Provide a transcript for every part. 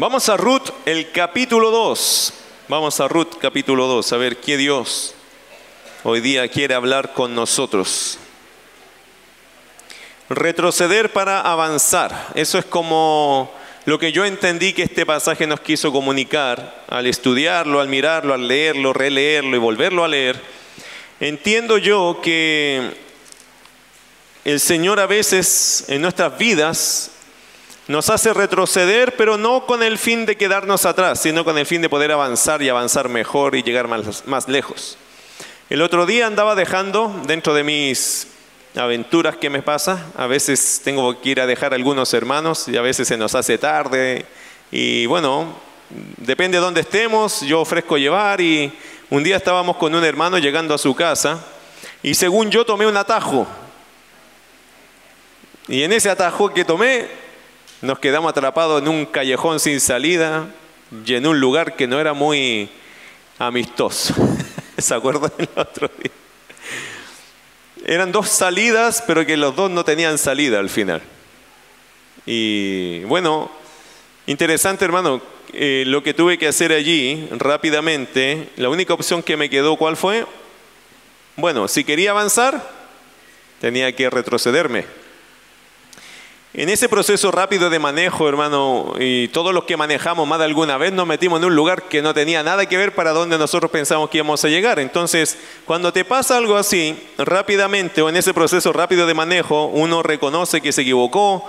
Vamos a Ruth, el capítulo 2. Vamos a Ruth, capítulo 2, a ver qué Dios hoy día quiere hablar con nosotros. Retroceder para avanzar. Eso es como lo que yo entendí que este pasaje nos quiso comunicar al estudiarlo, al mirarlo, al leerlo, releerlo y volverlo a leer. Entiendo yo que el Señor a veces en nuestras vidas nos hace retroceder, pero no con el fin de quedarnos atrás, sino con el fin de poder avanzar y avanzar mejor y llegar más, lejos. El otro día andaba dejando dentro de mis aventuras que me pasa, a veces tengo que ir a dejar a algunos hermanos y a veces se nos hace tarde y bueno, depende de dónde estemos, yo ofrezco llevar y un día estábamos con un hermano llegando a su casa y según yo tomé un atajo. Y en ese atajo que tomé nos quedamos atrapados en un callejón sin salida y en un lugar que no era muy amistoso. ¿Se acuerdan el otro día? Eran dos salidas, pero que los dos no tenían salida al final. Y bueno, interesante hermano, eh, lo que tuve que hacer allí rápidamente, la única opción que me quedó, ¿cuál fue? Bueno, si quería avanzar, tenía que retrocederme en ese proceso rápido de manejo, hermano, y todos los que manejamos más de alguna vez nos metimos en un lugar que no tenía nada que ver para donde nosotros pensamos que íbamos a llegar. Entonces, cuando te pasa algo así, rápidamente o en ese proceso rápido de manejo, uno reconoce que se equivocó,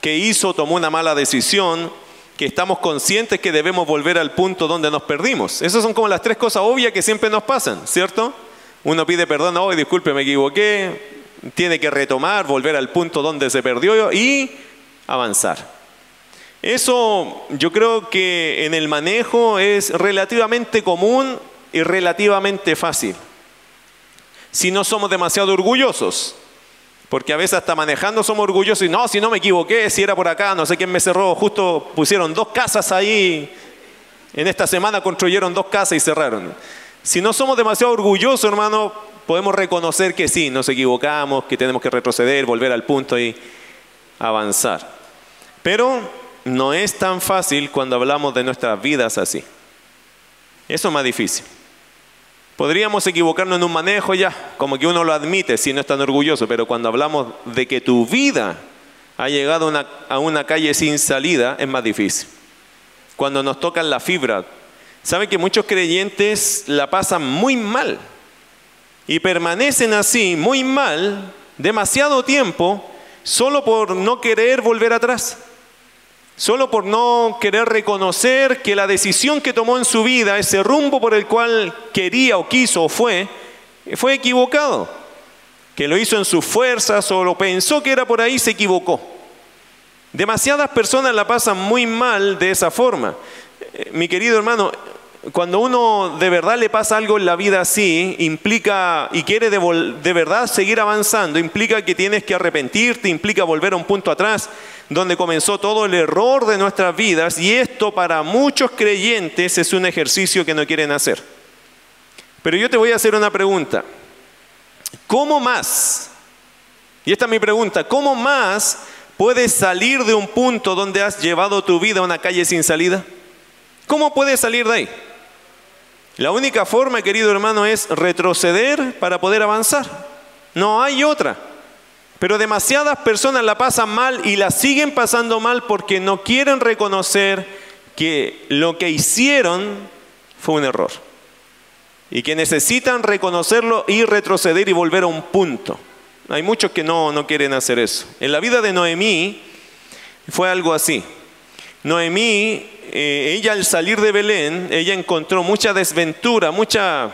que hizo, tomó una mala decisión, que estamos conscientes que debemos volver al punto donde nos perdimos. Esas son como las tres cosas obvias que siempre nos pasan, ¿cierto? Uno pide perdón, hoy disculpe, me equivoqué, tiene que retomar, volver al punto donde se perdió y avanzar. Eso yo creo que en el manejo es relativamente común y relativamente fácil. Si no somos demasiado orgullosos, porque a veces hasta manejando somos orgullosos y no, si no me equivoqué, si era por acá, no sé quién me cerró, justo pusieron dos casas ahí, en esta semana construyeron dos casas y cerraron. Si no somos demasiado orgullosos, hermano, podemos reconocer que sí, nos equivocamos, que tenemos que retroceder, volver al punto y avanzar. Pero no es tan fácil cuando hablamos de nuestras vidas así. Eso es más difícil. Podríamos equivocarnos en un manejo ya, como que uno lo admite si no es tan orgulloso, pero cuando hablamos de que tu vida ha llegado a una calle sin salida, es más difícil. Cuando nos tocan la fibra, ¿saben que muchos creyentes la pasan muy mal? Y permanecen así muy mal demasiado tiempo solo por no querer volver atrás, solo por no querer reconocer que la decisión que tomó en su vida, ese rumbo por el cual quería o quiso o fue, fue equivocado, que lo hizo en sus fuerzas o lo pensó que era por ahí, se equivocó. Demasiadas personas la pasan muy mal de esa forma. Eh, mi querido hermano, cuando uno de verdad le pasa algo en la vida así, implica y quiere de, verdad seguir avanzando, implica que tienes que arrepentirte, implica volver a un punto atrás donde comenzó todo el error de nuestras vidas y esto para muchos creyentes es un ejercicio que no quieren hacer. Pero yo te voy a hacer una pregunta. ¿Cómo más? Y esta es mi pregunta, ¿cómo más puedes salir de un punto donde has llevado tu vida a una calle sin salida? ¿Cómo puedes salir de ahí? La única forma, querido hermano, es retroceder para poder avanzar. No hay otra. Pero demasiadas personas la pasan mal y la siguen pasando mal porque no quieren reconocer que lo que hicieron fue un error. Y que necesitan reconocerlo y retroceder y volver a un punto. Hay muchos que no, no quieren hacer eso. En la vida de Noemí fue algo así. Noemí eh, ella al salir de Belén, ella encontró mucha desventura, mucha,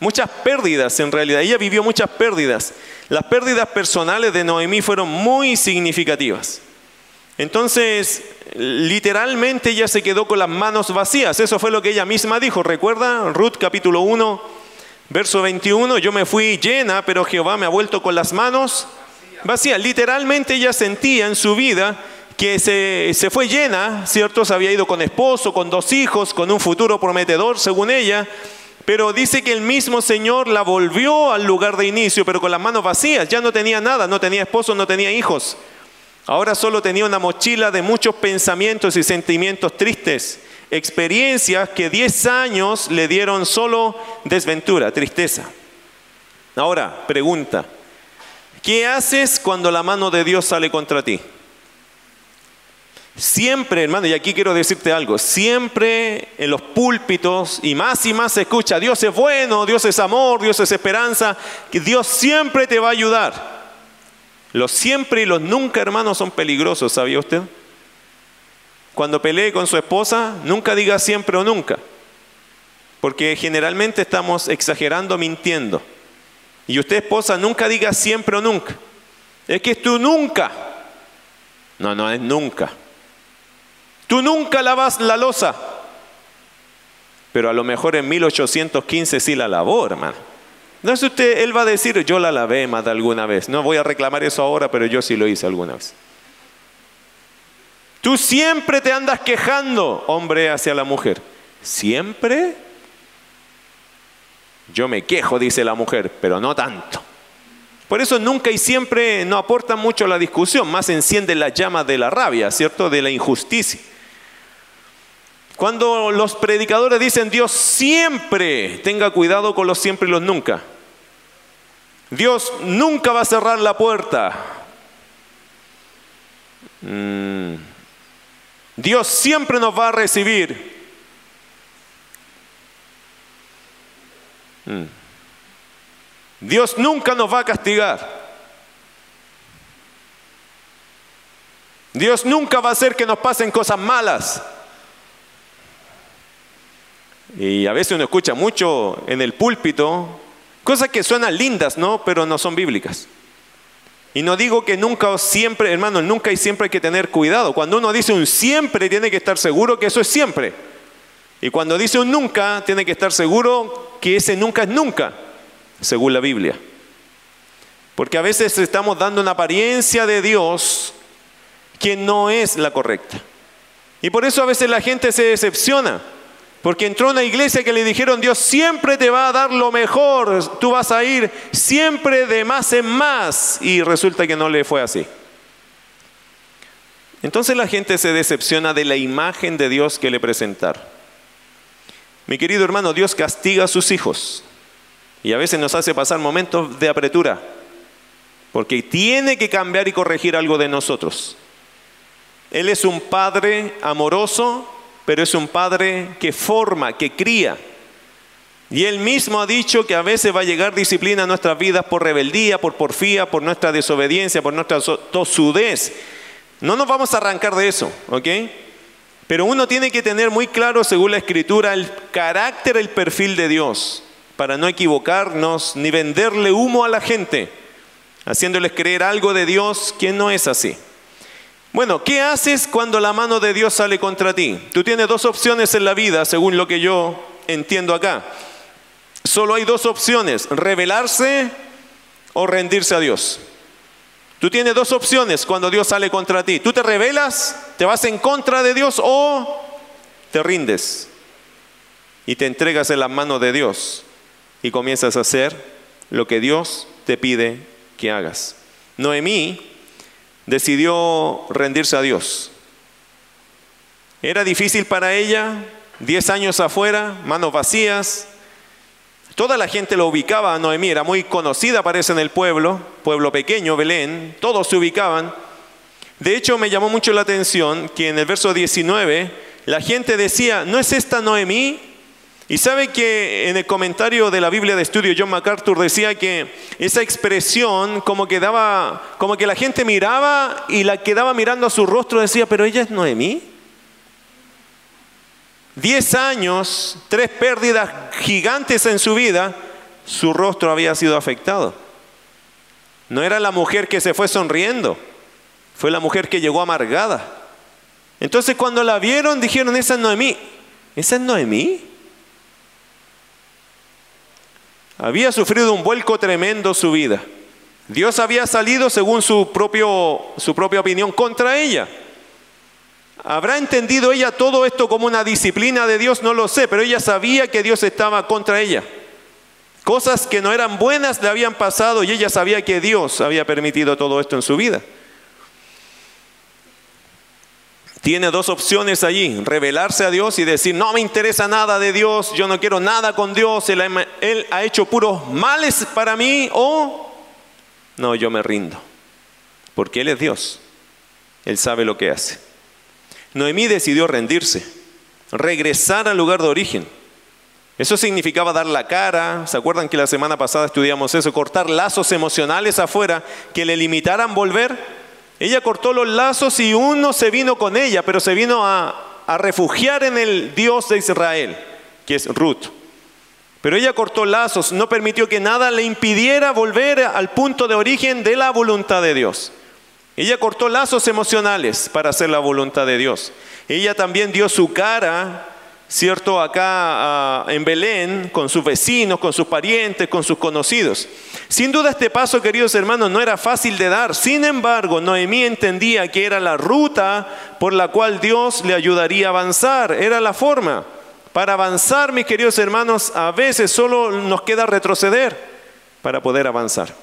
muchas pérdidas en realidad. Ella vivió muchas pérdidas. Las pérdidas personales de Noemí fueron muy significativas. Entonces, literalmente ella se quedó con las manos vacías. Eso fue lo que ella misma dijo. ¿Recuerda? Ruth capítulo 1, verso 21. Yo me fui llena, pero Jehová me ha vuelto con las manos vacías. Literalmente ella sentía en su vida que se, fue llena, ¿cierto? Se había ido con esposo, con dos hijos, con un futuro prometedor, según ella, pero dice que el mismo Señor la volvió al lugar de inicio, pero con las manos vacías, ya no tenía nada, no tenía esposo, no tenía hijos. Ahora solo tenía una mochila de muchos pensamientos y sentimientos tristes, experiencias que 10 años le dieron solo desventura, tristeza. Ahora, pregunta, ¿qué haces cuando la mano de Dios sale contra ti? Siempre, hermano, y aquí quiero decirte algo, siempre en los púlpitos y más y más se escucha, Dios es bueno, Dios es amor, Dios es esperanza, que Dios siempre te va a ayudar. Los siempre y los nunca, hermanos, son peligrosos, ¿sabía usted? Cuando pelee con su esposa, nunca diga siempre o nunca, porque generalmente estamos exagerando, mintiendo. Y usted, esposa, nunca diga siempre o nunca. Es que tú nunca. No, no es nunca. Tú nunca lavas la losa. Pero a lo mejor en 1815 sí la lavó, hermano. No es usted, él va a decir, yo la lavé más de alguna vez. No voy a reclamar eso ahora, pero yo sí lo hice alguna vez. Tú siempre te andas quejando, hombre, hacia la mujer. ¿Siempre? Yo me quejo, dice la mujer, pero no tanto. Por eso nunca y siempre no aportan mucho la discusión, más enciende la llama de la rabia, ¿cierto? De la injusticia. Cuando los predicadores dicen Dios siempre, tenga cuidado con los siempre y los nunca. Dios nunca va a cerrar la puerta. Mm. Dios siempre nos va a recibir. Mm. Dios nunca nos va a castigar. Dios nunca va a hacer que nos pasen cosas malas. Y a veces uno escucha mucho en el púlpito cosas que suenan lindas, ¿no? Pero no son bíblicas. Y no digo que nunca o siempre, hermano, nunca y siempre hay que tener cuidado. Cuando uno dice un siempre, tiene que estar seguro que eso es siempre. Y cuando dice un nunca, tiene que estar seguro que ese nunca es nunca, según la Biblia. Porque a veces estamos dando una apariencia de Dios que no es la correcta. Y por eso a veces la gente se decepciona. Porque entró una iglesia que le dijeron, Dios siempre te va a dar lo mejor, tú vas a ir siempre de más en más. Y resulta que no le fue así. Entonces la gente se decepciona de la imagen de Dios que le presentaron. Mi querido hermano, Dios castiga a sus hijos y a veces nos hace pasar momentos de apretura, porque tiene que cambiar y corregir algo de nosotros. Él es un padre amoroso pero es un padre que forma, que cría. Y él mismo ha dicho que a veces va a llegar disciplina a nuestras vidas por rebeldía, por porfía, por nuestra desobediencia, por nuestra tosudez. No nos vamos a arrancar de eso, ¿ok? Pero uno tiene que tener muy claro, según la escritura, el carácter, el perfil de Dios, para no equivocarnos ni venderle humo a la gente, haciéndoles creer algo de Dios que no es así. Bueno, ¿qué haces cuando la mano de Dios sale contra ti? Tú tienes dos opciones en la vida, según lo que yo entiendo acá. Solo hay dos opciones, rebelarse o rendirse a Dios. Tú tienes dos opciones cuando Dios sale contra ti. Tú te rebelas, te vas en contra de Dios o te rindes y te entregas en las manos de Dios y comienzas a hacer lo que Dios te pide que hagas. Noemí decidió rendirse a Dios. Era difícil para ella, diez años afuera, manos vacías. Toda la gente lo ubicaba a Noemí, era muy conocida, parece, en el pueblo, pueblo pequeño, Belén, todos se ubicaban. De hecho, me llamó mucho la atención que en el verso 19 la gente decía, ¿no es esta Noemí? Y sabe que en el comentario de la Biblia de estudio John MacArthur decía que esa expresión como que daba, como que la gente miraba y la quedaba mirando a su rostro decía, pero ella es Noemí. Diez años, tres pérdidas gigantes en su vida, su rostro había sido afectado. No era la mujer que se fue sonriendo, fue la mujer que llegó amargada. Entonces cuando la vieron dijeron, esa es Noemí. ¿Esa es Noemí? Había sufrido un vuelco tremendo su vida. Dios había salido, según su, propio, su propia opinión, contra ella. ¿Habrá entendido ella todo esto como una disciplina de Dios? No lo sé, pero ella sabía que Dios estaba contra ella. Cosas que no eran buenas le habían pasado y ella sabía que Dios había permitido todo esto en su vida. Tiene dos opciones allí, revelarse a Dios y decir, no me interesa nada de Dios, yo no quiero nada con Dios, Él, él ha hecho puros males para mí, o no, yo me rindo, porque Él es Dios, Él sabe lo que hace. Noemí decidió rendirse, regresar al lugar de origen. Eso significaba dar la cara, ¿se acuerdan que la semana pasada estudiamos eso? Cortar lazos emocionales afuera que le limitaran volver ella cortó los lazos y uno se vino con ella, pero se vino a, refugiar en el Dios de Israel, que es Ruth. Pero ella cortó lazos, no permitió que nada le impidiera volver al punto de origen de la voluntad de Dios. Ella cortó lazos emocionales para hacer la voluntad de Dios. Ella también dio su cara ¿cierto? Acá ah, en Belén, con sus vecinos, con sus parientes, con sus conocidos. Sin duda este paso, queridos hermanos, no era fácil de dar. Sin embargo, Noemí entendía que era la ruta por la cual Dios le ayudaría a avanzar. Era la forma. Para avanzar, mis queridos hermanos, a veces solo nos queda retroceder para poder avanzar.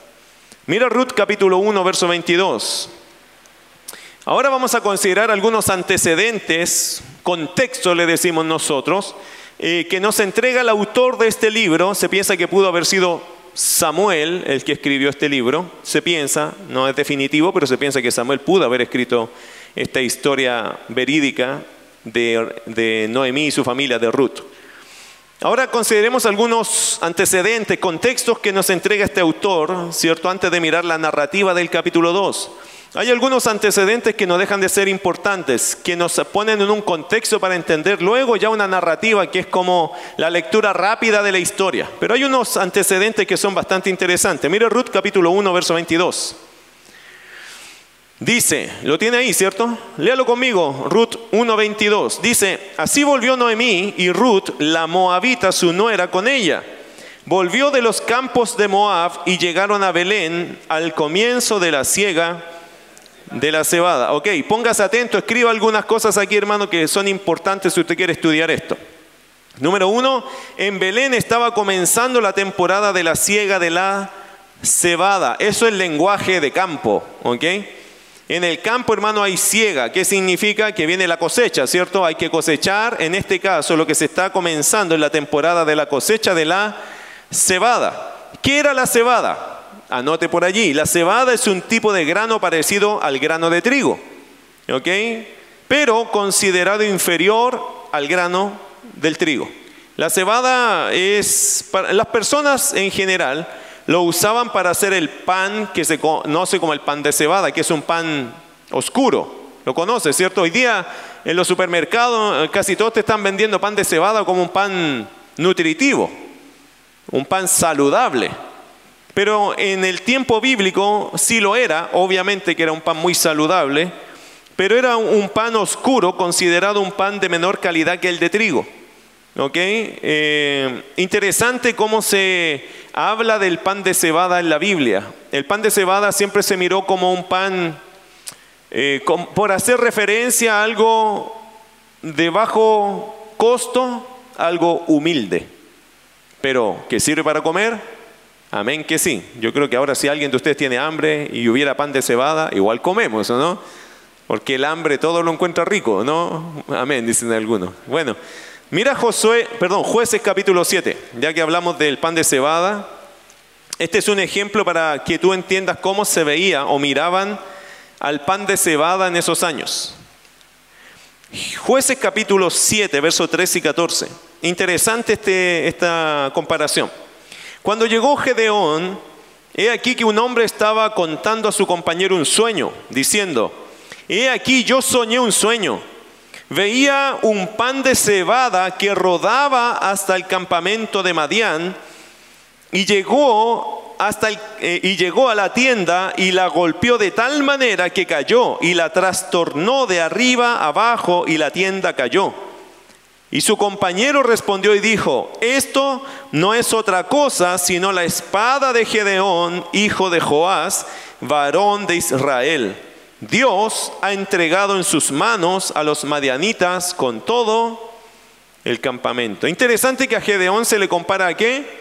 Mira Ruth capítulo 1, verso 22. Ahora vamos a considerar algunos antecedentes, contexto le decimos nosotros, eh, que nos entrega el autor de este libro. Se piensa que pudo haber sido Samuel el que escribió este libro. Se piensa, no es definitivo, pero se piensa que Samuel pudo haber escrito esta historia verídica de, de Noemí y su familia, de Ruth. Ahora consideremos algunos antecedentes, contextos que nos entrega este autor, ¿cierto? Antes de mirar la narrativa del capítulo 2. Hay algunos antecedentes que no dejan de ser importantes, que nos ponen en un contexto para entender luego ya una narrativa que es como la lectura rápida de la historia. Pero hay unos antecedentes que son bastante interesantes. Mire Ruth capítulo 1, verso 22. Dice, lo tiene ahí, ¿cierto? Léalo conmigo, Ruth 1.22. Dice, así volvió Noemí y Ruth, la moabita, su nuera, con ella. Volvió de los campos de Moab y llegaron a Belén al comienzo de la siega de la cebada. Ok, póngase atento, escriba algunas cosas aquí, hermano, que son importantes si usted quiere estudiar esto. Número uno, en Belén estaba comenzando la temporada de la siega de la cebada. Eso es lenguaje de campo, ¿ok? En el campo, hermano, hay siega. ¿Qué significa? Que viene la cosecha, ¿cierto? Hay que cosechar. En este caso, lo que se está comenzando en la temporada de la cosecha de la cebada. ¿Qué era la cebada? Anote por allí, la cebada es un tipo de grano parecido al grano de trigo, ¿ok? Pero considerado inferior al grano del trigo. La cebada es, para, las personas en general lo usaban para hacer el pan que se conoce como el pan de cebada, que es un pan oscuro. Lo conoce, ¿cierto? Hoy día en los supermercados casi todos te están vendiendo pan de cebada como un pan nutritivo, un pan saludable. Pero en el tiempo bíblico sí lo era, obviamente que era un pan muy saludable, pero era un pan oscuro, considerado un pan de menor calidad que el de trigo. Eh, interesante cómo se habla del pan de cebada en la Biblia. El pan de cebada siempre se miró como un pan, eh, por hacer referencia a algo de bajo costo, algo humilde, pero que sirve para comer, Amén que sí. Yo creo que ahora si alguien de ustedes tiene hambre y hubiera pan de cebada, igual comemos, ¿no? Porque el hambre todo lo encuentra rico, ¿no? Amén, dicen algunos. Bueno, mira Josué, perdón, Jueces capítulo 7, ya que hablamos del pan de cebada. Este es un ejemplo para que tú entiendas cómo se veía o miraban al pan de cebada en esos años. Jueces capítulo 7, versos 13 y 14. Interesante este, esta comparación. Cuando llegó Gedeón, he aquí que un hombre estaba contando a su compañero un sueño, diciendo, he aquí yo soñé un sueño. Veía un pan de cebada que rodaba hasta el campamento de Madián y llegó hasta eh, y llegó a la tienda y la golpeó de tal manera que cayó y la trastornó de arriba abajo y la tienda cayó. Y su compañero respondió y dijo, esto no es otra cosa sino la espada de Gedeón, hijo de Joás, varón de Israel. Dios ha entregado en sus manos a los madianitas con todo el campamento. Interesante que a Gedeón se le compara a qué?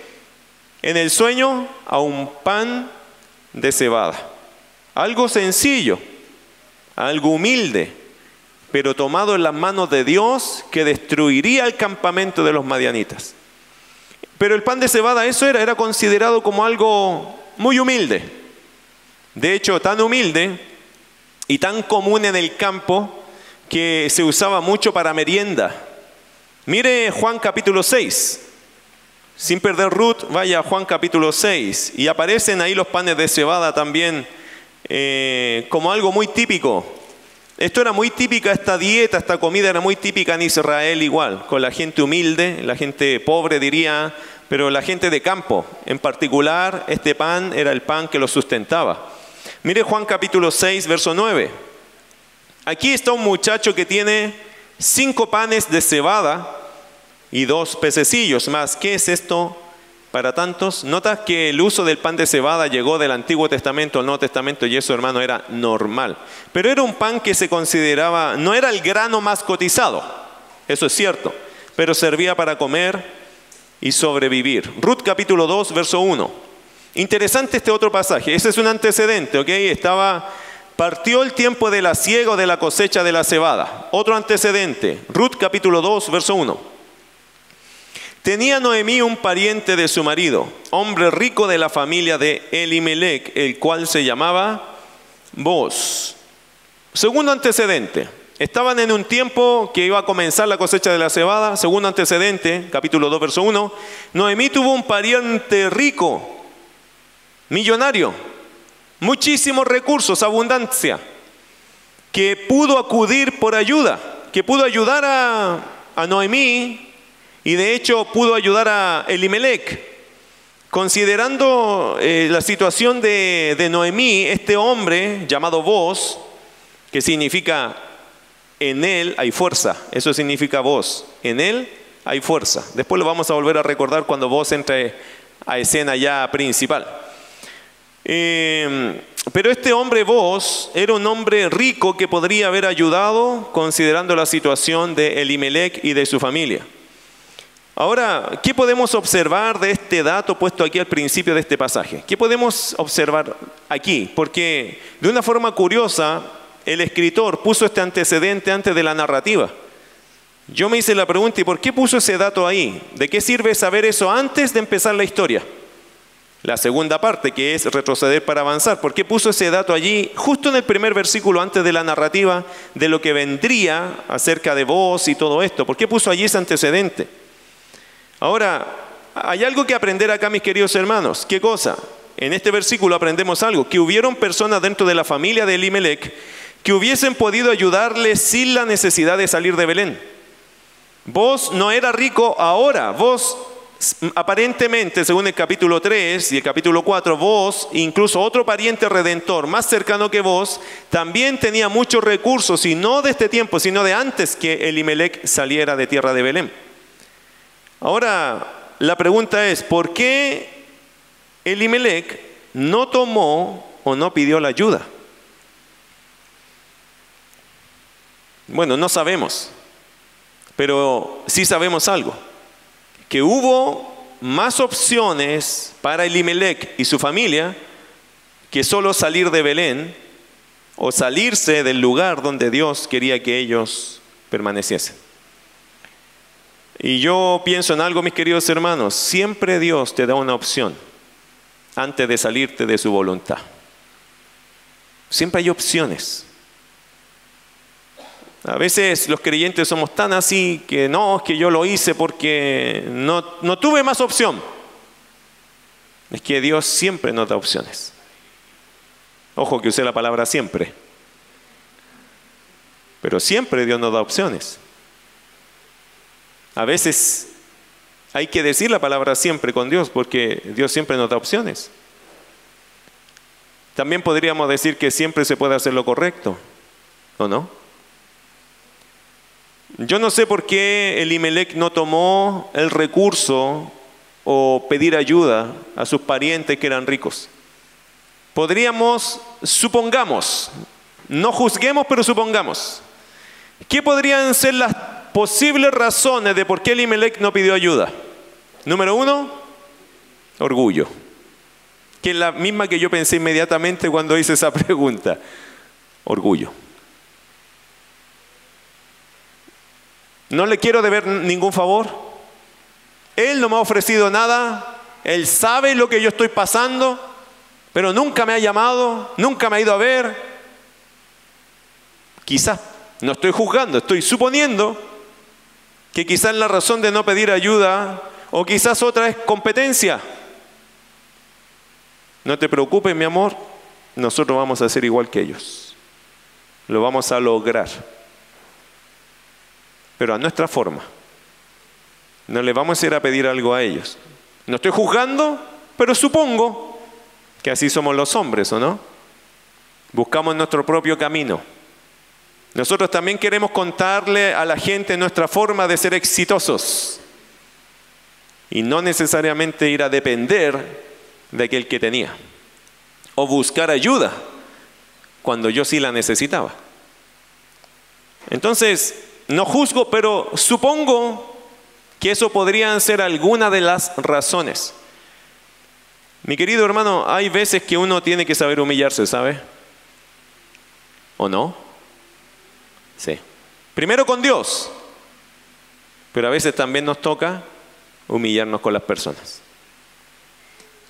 En el sueño a un pan de cebada. Algo sencillo, algo humilde, pero tomado en las manos de Dios que destruiría el campamento de los madianitas. Pero el pan de cebada, eso era, era considerado como algo muy humilde. De hecho, tan humilde y tan común en el campo que se usaba mucho para merienda. Mire Juan capítulo 6. Sin perder Ruth, vaya a Juan capítulo 6. Y aparecen ahí los panes de cebada también eh, como algo muy típico. Esto era muy típica, esta dieta, esta comida era muy típica en Israel igual, con la gente humilde, la gente pobre diría, pero la gente de campo. En particular, este pan era el pan que lo sustentaba. Mire Juan capítulo 6, verso 9. Aquí está un muchacho que tiene cinco panes de cebada y dos pececillos más. ¿Qué es esto para tantos? Notas que el uso del pan de cebada llegó del Antiguo Testamento al Nuevo Testamento y eso, hermano, era normal. Pero era un pan que se consideraba, no era el grano más cotizado, eso es cierto, pero servía para comer y sobrevivir. Ruth capítulo 2, verso 1. Interesante este otro pasaje, ese es un antecedente, ¿ok? Estaba, partió el tiempo de la siega o de la cosecha de la cebada. Otro antecedente, Ruth capítulo 2, verso 1. Tenía Noemí un pariente de su marido, hombre rico de la familia de Elimelech, el cual se llamaba Boz. Segundo antecedente, estaban en un tiempo que iba a comenzar la cosecha de la cebada. Segundo antecedente, capítulo 2, verso 1. Noemí tuvo un pariente rico, millonario, muchísimos recursos, abundancia, que pudo acudir por ayuda, que pudo ayudar a, a Noemí y de hecho pudo ayudar a Elimelech. Considerando eh, la situación de, Noemí, este hombre llamado voz, que significa en él hay fuerza, eso significa voz, en él hay fuerza. Después lo vamos a volver a recordar cuando vos entre a escena ya principal. Eh, pero este hombre vos era un hombre rico que podría haber ayudado considerando la situación de Elimelech y de su familia. Ahora, ¿qué podemos observar de este dato puesto aquí al principio de este pasaje? ¿Qué podemos observar aquí? Porque de una forma curiosa, el escritor puso este antecedente antes de la narrativa. Yo me hice la pregunta, ¿y por qué puso ese dato ahí? ¿De qué sirve saber eso antes de empezar la historia? La segunda parte, que es retroceder para avanzar. ¿Por qué puso ese dato allí, justo en el primer versículo, antes de la narrativa de lo que vendría acerca de vos y todo esto? ¿Por qué puso allí ese antecedente? Ahora, hay algo que aprender acá, mis queridos hermanos. ¿Qué cosa? En este versículo aprendemos algo, que hubieron personas dentro de la familia de Elimelech que hubiesen podido ayudarle sin la necesidad de salir de Belén. Vos no era rico ahora, vos aparentemente, según el capítulo 3 y el capítulo 4, vos, incluso otro pariente redentor más cercano que vos, también tenía muchos recursos, y no de este tiempo, sino de antes que Elimelech saliera de tierra de Belén. Ahora, la pregunta es, ¿por qué Elimelech no tomó o no pidió la ayuda? Bueno, no sabemos, pero sí sabemos algo, que hubo más opciones para Elimelech y su familia que solo salir de Belén o salirse del lugar donde Dios quería que ellos permaneciesen. Y yo pienso en algo, mis queridos hermanos, siempre Dios te da una opción antes de salirte de su voluntad. Siempre hay opciones. A veces los creyentes somos tan así que no, es que yo lo hice porque no, no tuve más opción. Es que Dios siempre nos da opciones. Ojo que use la palabra siempre. Pero siempre Dios nos da opciones. A veces hay que decir la palabra siempre con Dios porque Dios siempre nos da opciones. También podríamos decir que siempre se puede hacer lo correcto, ¿o no? Yo no sé por qué Elimelech no tomó el recurso o pedir ayuda a sus parientes que eran ricos. Podríamos, supongamos, no juzguemos, pero supongamos, ¿qué podrían ser las posibles razones de por qué Elimelech no pidió ayuda. Número uno, orgullo. Que es la misma que yo pensé inmediatamente cuando hice esa pregunta. Orgullo. No le quiero deber ningún favor. Él no me ha ofrecido nada. Él sabe lo que yo estoy pasando, pero nunca me ha llamado, nunca me ha ido a ver. Quizás, no estoy juzgando, estoy suponiendo que quizás la razón de no pedir ayuda o quizás otra es competencia. No te preocupes, mi amor, nosotros vamos a ser igual que ellos. Lo vamos a lograr. Pero a nuestra forma. No le vamos a ir a pedir algo a ellos. No estoy juzgando, pero supongo que así somos los hombres, ¿o no? Buscamos nuestro propio camino. Nosotros también queremos contarle a la gente nuestra forma de ser exitosos y no necesariamente ir a depender de aquel que tenía. O buscar ayuda cuando yo sí la necesitaba. Entonces, no juzgo, pero supongo que eso podrían ser alguna de las razones. Mi querido hermano, hay veces que uno tiene que saber humillarse, ¿sabe? ¿O no? Sí. Primero con Dios, pero a veces también nos toca humillarnos con las personas.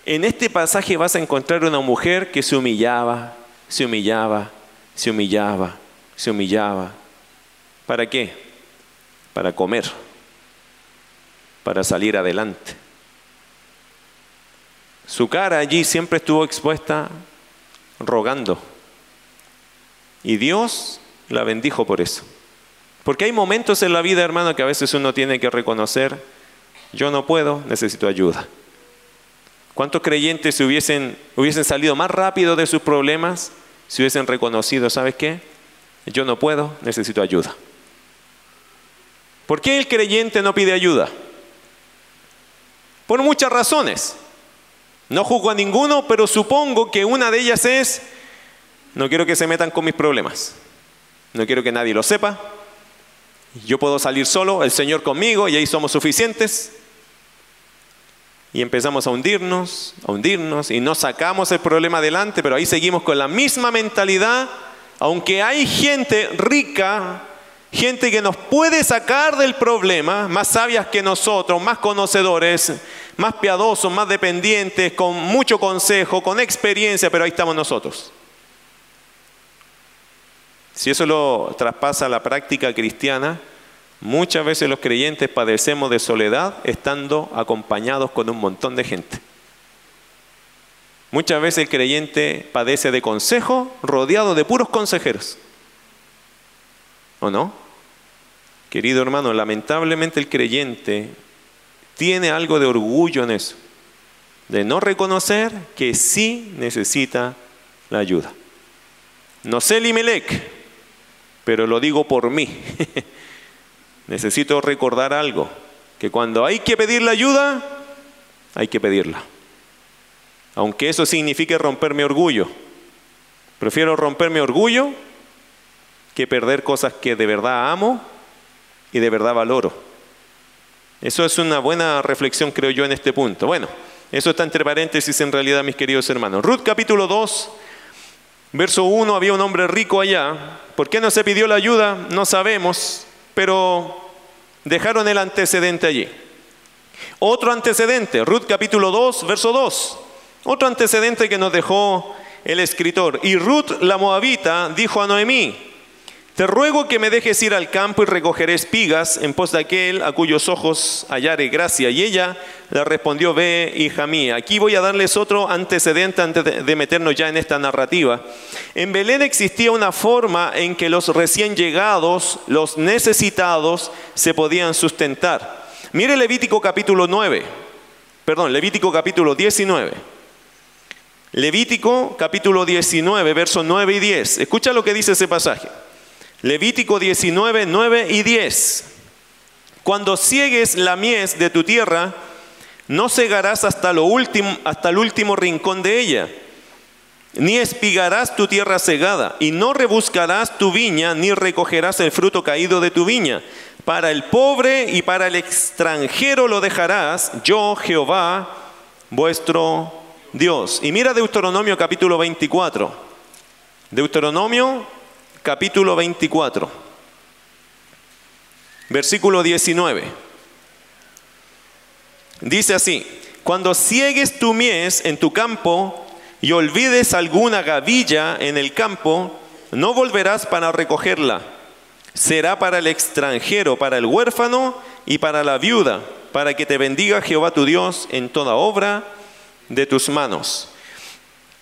En este pasaje vas a encontrar una mujer que se humillaba, se humillaba, se humillaba, se humillaba. ¿Para qué? Para comer, para salir adelante. Su cara allí siempre estuvo expuesta rogando. Y Dios la bendijo por eso. Porque hay momentos en la vida, hermano, que a veces uno tiene que reconocer, yo no puedo, necesito ayuda. ¿Cuántos creyentes se hubiesen, hubiesen salido más rápido de sus problemas si hubiesen reconocido, ¿sabes qué? Yo no puedo, necesito ayuda. ¿Por qué el creyente no pide ayuda? Por muchas razones. No juzgo a ninguno, pero supongo que una de ellas es, no quiero que se metan con mis problemas. No quiero que nadie lo sepa. Yo puedo salir solo, el Señor conmigo, y ahí somos suficientes y empezamos a hundirnos, a hundirnos y no sacamos el problema adelante, pero ahí seguimos con la misma mentalidad, aunque hay gente rica, gente que nos puede sacar del problema, más sabias que nosotros, más conocedores, más piadosos, más dependientes, con mucho consejo, con experiencia, pero ahí estamos nosotros. Si eso lo traspasa la práctica cristiana, Muchas veces los creyentes padecemos de soledad estando acompañados con un montón de gente. Muchas veces el creyente padece de consejo rodeado de puros consejeros. ¿O no? Querido hermano, lamentablemente el creyente tiene algo de orgullo en eso, de no reconocer que sí necesita la ayuda. No sé Limelec, pero lo digo por mí. necesito recordar algo, que cuando hay que pedir la ayuda, hay que pedirla. Aunque eso signifique romper mi orgullo. Prefiero romper mi orgullo que perder cosas que de verdad amo y de verdad valoro. Eso es una buena reflexión, creo yo, en este punto. Bueno, eso está entre paréntesis en realidad, mis queridos hermanos. Ruth capítulo 2, verso 1, había un hombre rico allá. ¿Por qué no se pidió la ayuda? No sabemos pero dejaron el antecedente allí. Otro antecedente, Ruth capítulo 2, verso 2. Otro antecedente que nos dejó el escritor. Y Ruth la moabita dijo a Noemí, te ruego que me dejes ir al campo y recogeré espigas en pos de aquel a cuyos ojos hallare gracia. Y ella le respondió, ve, hija mía. Aquí voy a darles otro antecedente antes de meternos ya en esta narrativa. En Belén existía una forma en que los recién llegados, los necesitados, se podían sustentar. Mire Levítico capítulo 9, perdón, Levítico capítulo 19. Levítico capítulo 19, versos 9 y 10. Escucha lo que dice ese pasaje. Levítico 19, 9 y 10. Cuando ciegues la mies de tu tierra, no cegarás hasta, lo último, hasta el último rincón de ella, ni espigarás tu tierra cegada, y no rebuscarás tu viña, ni recogerás el fruto caído de tu viña. Para el pobre y para el extranjero lo dejarás, yo Jehová, vuestro Dios. Y mira Deuteronomio capítulo 24. Deuteronomio capítulo 24. Versículo 19. Dice así, cuando ciegues tu mies en tu campo y olvides alguna gavilla en el campo, no volverás para recogerla. Será para el extranjero, para el huérfano y para la viuda, para que te bendiga Jehová tu Dios en toda obra de tus manos.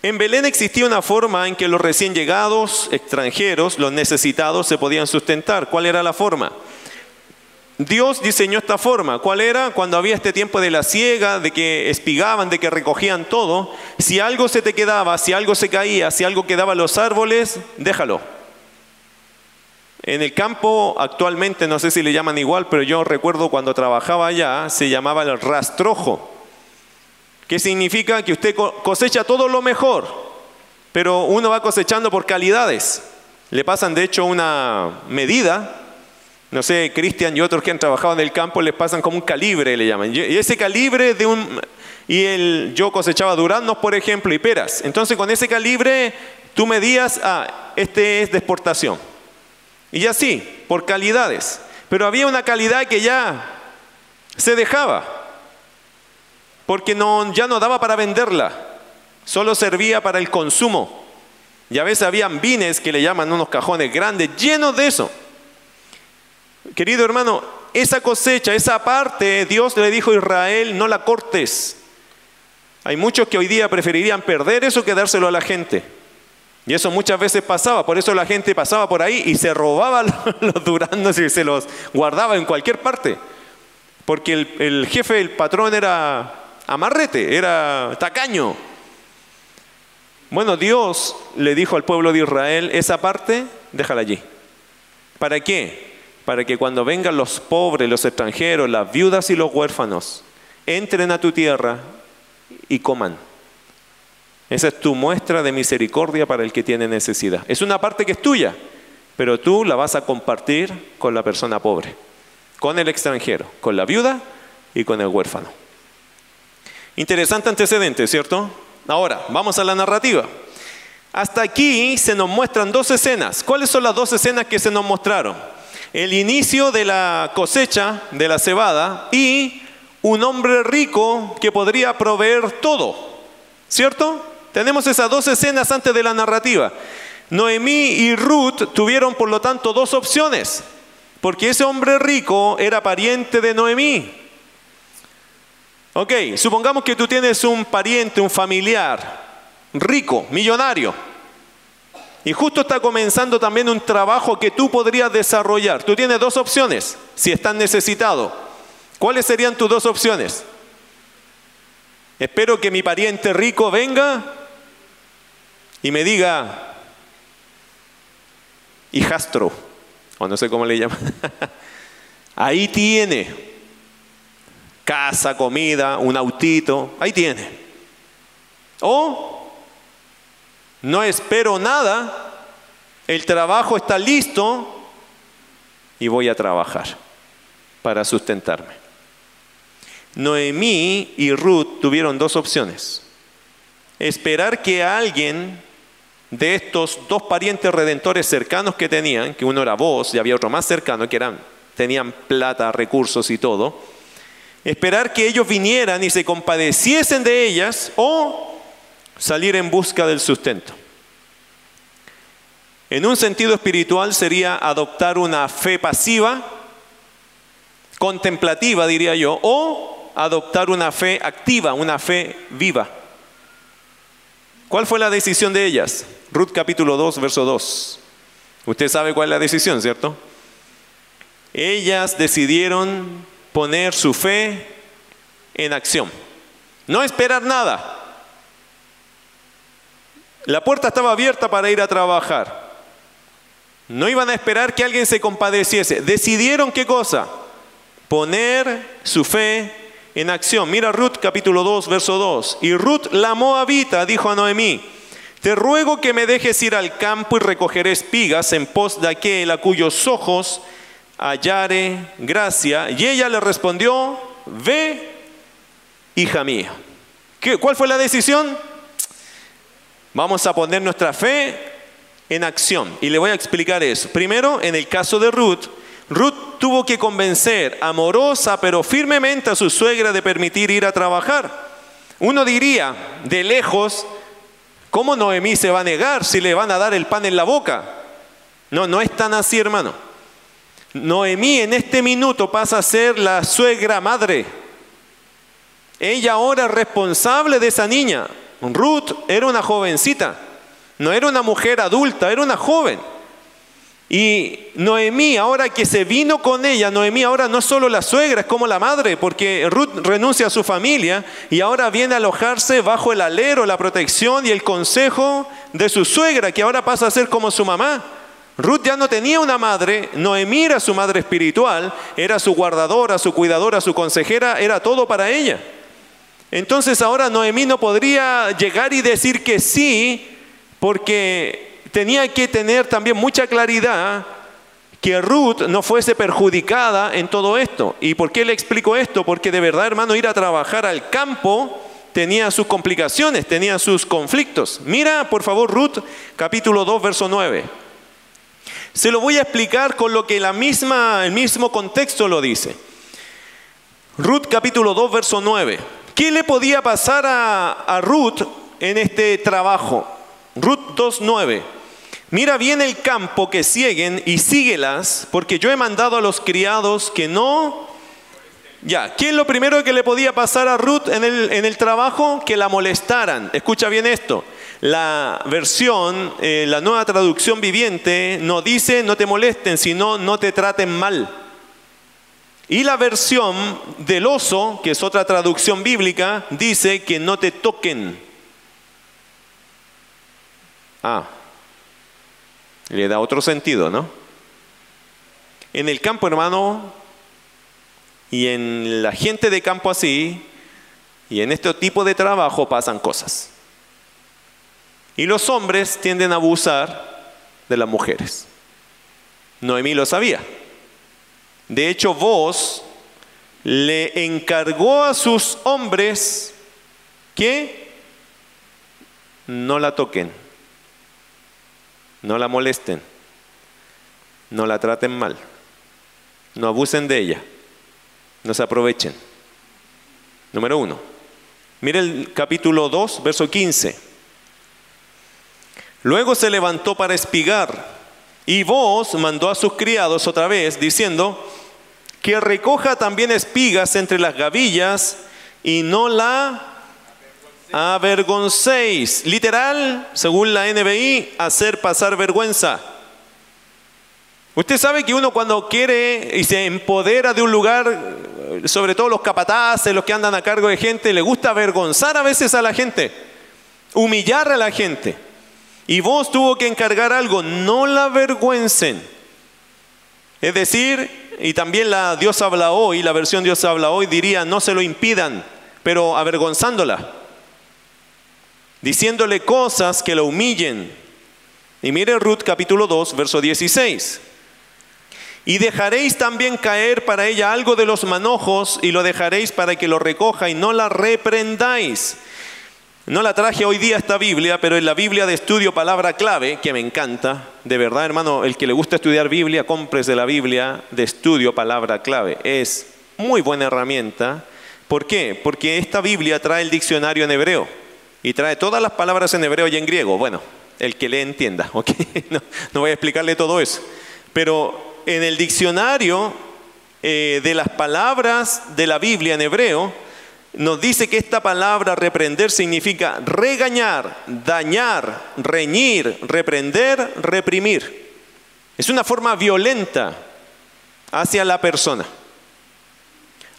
En Belén existía una forma en que los recién llegados, extranjeros, los necesitados se podían sustentar. ¿Cuál era la forma? Dios diseñó esta forma. ¿Cuál era? Cuando había este tiempo de la siega, de que espigaban, de que recogían todo. Si algo se te quedaba, si algo se caía, si algo quedaba en los árboles, déjalo. En el campo actualmente, no sé si le llaman igual, pero yo recuerdo cuando trabajaba allá, se llamaba el rastrojo. ¿Qué significa? Que usted cosecha todo lo mejor, pero uno va cosechando por calidades. Le pasan de hecho una medida, no sé, Cristian y otros que han trabajado en el campo les pasan como un calibre, le llaman. Y ese calibre de un... Y el, yo cosechaba duraznos, por ejemplo, y peras. Entonces con ese calibre tú medías, ah, este es de exportación. Y así, por calidades. Pero había una calidad que ya se dejaba porque no, ya no daba para venderla, solo servía para el consumo. Y a veces habían vines que le llaman unos cajones grandes, llenos de eso. Querido hermano, esa cosecha, esa parte, Dios le dijo a Israel, no la cortes. Hay muchos que hoy día preferirían perder eso que dárselo a la gente. Y eso muchas veces pasaba, por eso la gente pasaba por ahí y se robaba los duraznos y se los guardaba en cualquier parte. Porque el, el jefe, el patrón era amarrete, era tacaño. Bueno, Dios le dijo al pueblo de Israel, esa parte, déjala allí. ¿Para qué? Para que cuando vengan los pobres, los extranjeros, las viudas y los huérfanos, entren a tu tierra y coman. Esa es tu muestra de misericordia para el que tiene necesidad. Es una parte que es tuya, pero tú la vas a compartir con la persona pobre, con el extranjero, con la viuda y con el huérfano. Interesante antecedente, ¿cierto? Ahora, vamos a la narrativa. Hasta aquí se nos muestran dos escenas. ¿Cuáles son las dos escenas que se nos mostraron? El inicio de la cosecha de la cebada y un hombre rico que podría proveer todo. ¿Cierto? Tenemos esas dos escenas antes de la narrativa. Noemí y Ruth tuvieron por lo tanto dos opciones, porque ese hombre rico era pariente de Noemí. Ok, supongamos que tú tienes un pariente, un familiar rico, millonario, y justo está comenzando también un trabajo que tú podrías desarrollar. Tú tienes dos opciones si estás necesitado. ¿Cuáles serían tus dos opciones? Espero que mi pariente rico venga y me diga, hijastro, o no sé cómo le llaman, ahí tiene casa, comida, un autito, ahí tiene. O no espero nada, el trabajo está listo y voy a trabajar para sustentarme. Noemí y Ruth tuvieron dos opciones. Esperar que alguien de estos dos parientes redentores cercanos que tenían, que uno era vos y había otro más cercano, que eran, tenían plata, recursos y todo, esperar que ellos vinieran y se compadeciesen de ellas o salir en busca del sustento. En un sentido espiritual sería adoptar una fe pasiva, contemplativa diría yo, o adoptar una fe activa, una fe viva. ¿Cuál fue la decisión de ellas? Ruth capítulo 2, verso 2. Usted sabe cuál es la decisión, ¿cierto? Ellas decidieron poner su fe en acción. No esperar nada. La puerta estaba abierta para ir a trabajar. No iban a esperar que alguien se compadeciese. Decidieron qué cosa? Poner su fe en acción. Mira Ruth capítulo 2, verso 2. Y Ruth la moabita dijo a Noemí, te ruego que me dejes ir al campo y recoger espigas en pos de aquel a cuyos ojos hallare gracia. Y ella le respondió, ve, hija mía. ¿Qué, ¿Cuál fue la decisión? Vamos a poner nuestra fe en acción. Y le voy a explicar eso. Primero, en el caso de Ruth, Ruth tuvo que convencer amorosa pero firmemente a su suegra de permitir ir a trabajar. Uno diría, de lejos, ¿cómo Noemí se va a negar si le van a dar el pan en la boca? No, no es tan así, hermano. Noemí en este minuto pasa a ser la suegra madre. Ella ahora es responsable de esa niña. Ruth era una jovencita, no era una mujer adulta, era una joven. Y Noemí, ahora que se vino con ella, Noemí ahora no es solo la suegra, es como la madre, porque Ruth renuncia a su familia y ahora viene a alojarse bajo el alero, la protección y el consejo de su suegra, que ahora pasa a ser como su mamá. Ruth ya no tenía una madre, Noemí era su madre espiritual, era su guardadora, su cuidadora, su consejera, era todo para ella. Entonces ahora Noemí no podría llegar y decir que sí, porque tenía que tener también mucha claridad que Ruth no fuese perjudicada en todo esto. ¿Y por qué le explico esto? Porque de verdad, hermano, ir a trabajar al campo tenía sus complicaciones, tenía sus conflictos. Mira, por favor, Ruth, capítulo 2, verso 9. Se lo voy a explicar con lo que la misma, el mismo contexto lo dice. Ruth capítulo 2, verso 9. ¿Qué le podía pasar a, a Ruth en este trabajo? Ruth 2, 9. Mira bien el campo que siguen y síguelas, porque yo he mandado a los criados que no... Ya, ¿qué es lo primero que le podía pasar a Ruth en el, en el trabajo? Que la molestaran. Escucha bien esto. La versión, eh, la nueva traducción viviente, no dice no te molesten, sino no te traten mal. Y la versión del oso, que es otra traducción bíblica, dice que no te toquen. Ah, le da otro sentido, ¿no? En el campo, hermano, y en la gente de campo así, y en este tipo de trabajo pasan cosas. Y los hombres tienden a abusar de las mujeres. Noemí lo sabía. De hecho, vos le encargó a sus hombres que no la toquen, no la molesten, no la traten mal, no abusen de ella, no se aprovechen. Número uno. Mire el capítulo 2, verso 15. Luego se levantó para espigar y vos mandó a sus criados otra vez diciendo que recoja también espigas entre las gavillas y no la avergoncéis. Literal, según la NBI, hacer pasar vergüenza. Usted sabe que uno cuando quiere y se empodera de un lugar, sobre todo los capataces, los que andan a cargo de gente, le gusta avergonzar a veces a la gente, humillar a la gente. Y vos tuvo que encargar algo, no la avergüencen. Es decir, y también la Dios habla hoy, la versión Dios habla hoy diría, no se lo impidan, pero avergonzándola. Diciéndole cosas que lo humillen. Y mire Ruth capítulo 2, verso 16. Y dejaréis también caer para ella algo de los manojos y lo dejaréis para que lo recoja y no la reprendáis. No la traje hoy día esta Biblia, pero en la Biblia de estudio palabra clave, que me encanta, de verdad hermano, el que le gusta estudiar Biblia, de la Biblia de estudio palabra clave. Es muy buena herramienta. ¿Por qué? Porque esta Biblia trae el diccionario en hebreo y trae todas las palabras en hebreo y en griego. Bueno, el que le entienda, ¿ok? No, no voy a explicarle todo eso. Pero en el diccionario eh, de las palabras de la Biblia en hebreo, nos dice que esta palabra reprender significa regañar, dañar, reñir, reprender, reprimir. Es una forma violenta hacia la persona.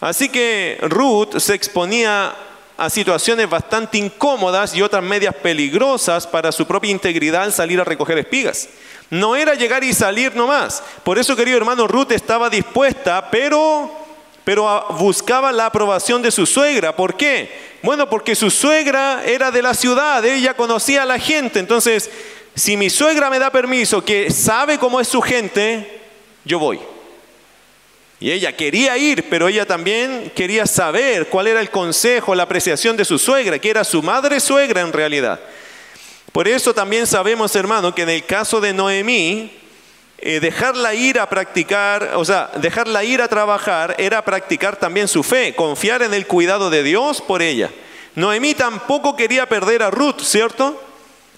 Así que Ruth se exponía a situaciones bastante incómodas y otras medias peligrosas para su propia integridad al salir a recoger espigas. No era llegar y salir nomás. Por eso, querido hermano, Ruth estaba dispuesta, pero pero buscaba la aprobación de su suegra. ¿Por qué? Bueno, porque su suegra era de la ciudad, ella conocía a la gente. Entonces, si mi suegra me da permiso, que sabe cómo es su gente, yo voy. Y ella quería ir, pero ella también quería saber cuál era el consejo, la apreciación de su suegra, que era su madre suegra en realidad. Por eso también sabemos, hermano, que en el caso de Noemí, eh, dejarla ir a practicar, o sea, dejarla ir a trabajar era practicar también su fe, confiar en el cuidado de Dios por ella. Noemí tampoco quería perder a Ruth, ¿cierto?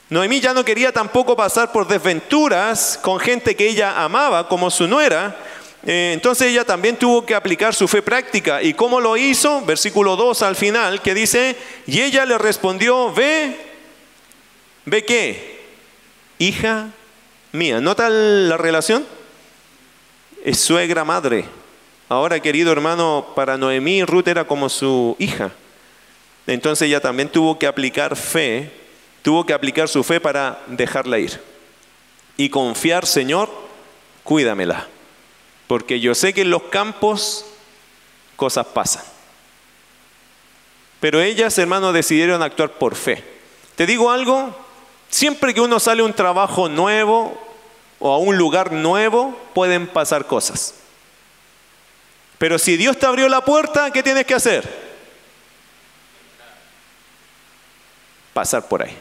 Noemí ya no quería tampoco pasar por desventuras con gente que ella amaba como su nuera. Eh, entonces ella también tuvo que aplicar su fe práctica. ¿Y cómo lo hizo? Versículo 2 al final, que dice, y ella le respondió, ve, ve qué, hija mía. ¿Nota la relación? Es suegra madre. Ahora, querido hermano, para Noemí Ruth era como su hija. Entonces ella también tuvo que aplicar fe, tuvo que aplicar su fe para dejarla ir. Y confiar, Señor, cuídamela. Porque yo sé que en los campos cosas pasan. Pero ellas, hermanos, decidieron actuar por fe. Te digo algo, Siempre que uno sale a un trabajo nuevo o a un lugar nuevo, pueden pasar cosas. Pero si Dios te abrió la puerta, ¿qué tienes que hacer? Pasar por ahí.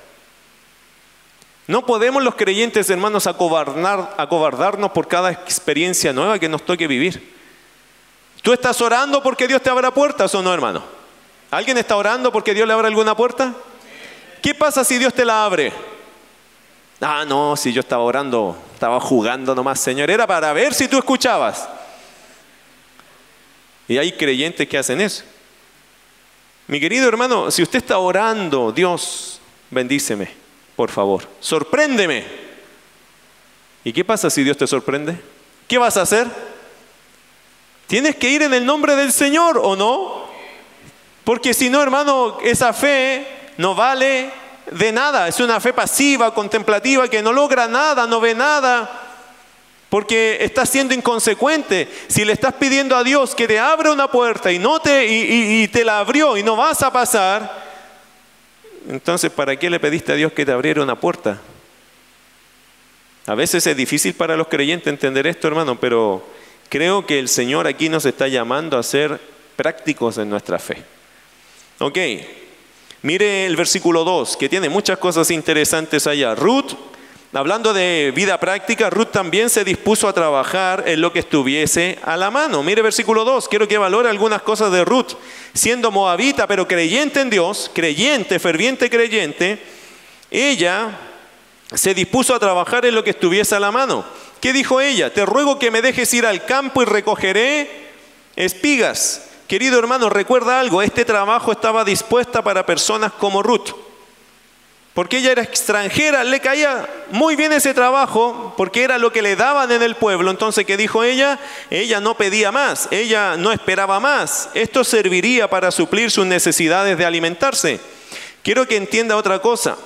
No podemos los creyentes, hermanos, acobardarnos por cada experiencia nueva que nos toque vivir. ¿Tú estás orando porque Dios te abra puertas o no, hermano? ¿Alguien está orando porque Dios le abra alguna puerta? ¿Qué pasa si Dios te la abre? Ah, no, si yo estaba orando, estaba jugando nomás, Señor, era para ver si tú escuchabas. Y hay creyentes que hacen eso. Mi querido hermano, si usted está orando, Dios, bendíceme, por favor, sorpréndeme. ¿Y qué pasa si Dios te sorprende? ¿Qué vas a hacer? Tienes que ir en el nombre del Señor o no. Porque si no, hermano, esa fe no vale de nada, es una fe pasiva, contemplativa, que no logra nada, no ve nada, porque estás siendo inconsecuente. Si le estás pidiendo a Dios que te abra una puerta y, no te, y, te la abrió y no vas a pasar, entonces ¿para qué le pediste a Dios que te abriera una puerta? A veces es difícil para los creyentes entender esto, hermano, pero creo que el Señor aquí nos está llamando a ser prácticos en nuestra fe. Ok, Mire el versículo 2, que tiene muchas cosas interesantes allá. Ruth, hablando de vida práctica, Ruth también se dispuso a trabajar en lo que estuviese a la mano. Mire versículo 2, quiero que valore algunas cosas de Ruth. Siendo moabita, pero creyente en Dios, creyente, ferviente creyente, ella se dispuso a trabajar en lo que estuviese a la mano. ¿Qué dijo ella? Te ruego que me dejes ir al campo y recogeré espigas. Querido hermano, recuerda algo, este trabajo estaba dispuesta para personas como Ruth. Porque ella era extranjera, le caía muy bien ese trabajo, porque era lo que le daban en el pueblo. Entonces, ¿qué dijo ella? Ella no pedía más, ella no esperaba más. Esto serviría para suplir sus necesidades de alimentarse. Quiero que entienda otra cosa.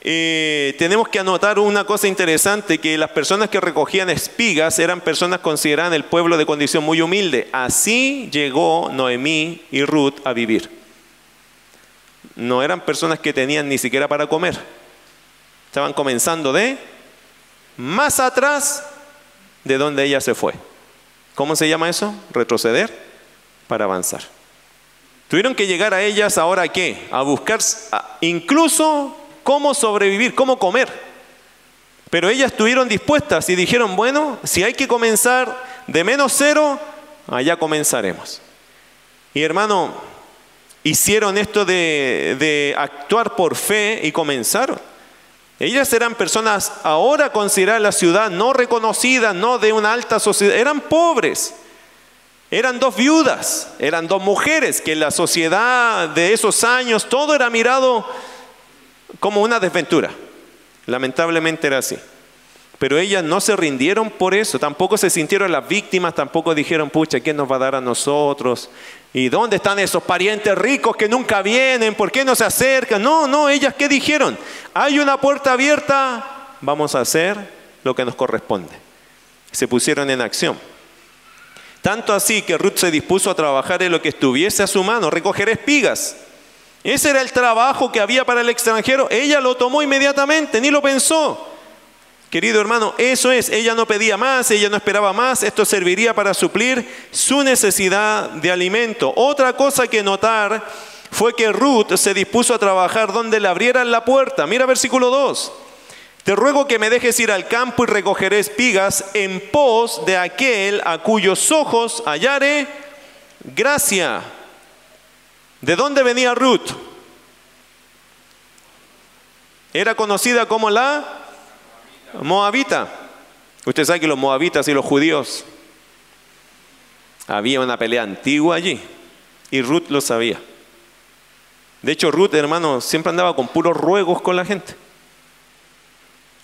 Eh, tenemos que anotar una cosa interesante, que las personas que recogían espigas eran personas consideradas el pueblo de condición muy humilde. Así llegó Noemí y Ruth a vivir. No eran personas que tenían ni siquiera para comer. Estaban comenzando de más atrás de donde ella se fue. ¿Cómo se llama eso? Retroceder para avanzar. Tuvieron que llegar a ellas ahora qué? A buscar incluso cómo sobrevivir, cómo comer. Pero ellas estuvieron dispuestas y dijeron, bueno, si hay que comenzar de menos cero, allá comenzaremos. Y hermano, hicieron esto de, actuar por fe y comenzaron. Ellas eran personas ahora consideradas la ciudad no reconocida, no de una alta sociedad, eran pobres. Eran dos viudas, eran dos mujeres que en la sociedad de esos años todo era mirado como una desventura. Lamentablemente era así. Pero ellas no se rindieron por eso, tampoco se sintieron las víctimas, tampoco dijeron, pucha, ¿quién nos va a dar a nosotros? ¿Y dónde están esos parientes ricos que nunca vienen? ¿Por qué no se acercan? No, no, ellas qué dijeron? Hay una puerta abierta, vamos a hacer lo que nos corresponde. Se pusieron en acción. Tanto así que Ruth se dispuso a trabajar en lo que estuviese a su mano, recoger espigas ese era el trabajo que había para el extranjero. Ella lo tomó inmediatamente, ni lo pensó. Querido hermano, eso es, ella no pedía más, ella no esperaba más, esto serviría para suplir su necesidad de alimento. Otra cosa que notar fue que Ruth se dispuso a trabajar donde le abrieran la puerta. Mira versículo 2. te ruego que me dejes ir al campo y recogeré espigas en pos de aquel a cuyos ojos hallare gracia. ¿De dónde venía Ruth? Era conocida como la Moabita. Usted sabe que los moabitas y los judíos había una pelea antigua allí y Ruth lo sabía. De hecho, Ruth, hermano, siempre andaba con puros ruegos con la gente.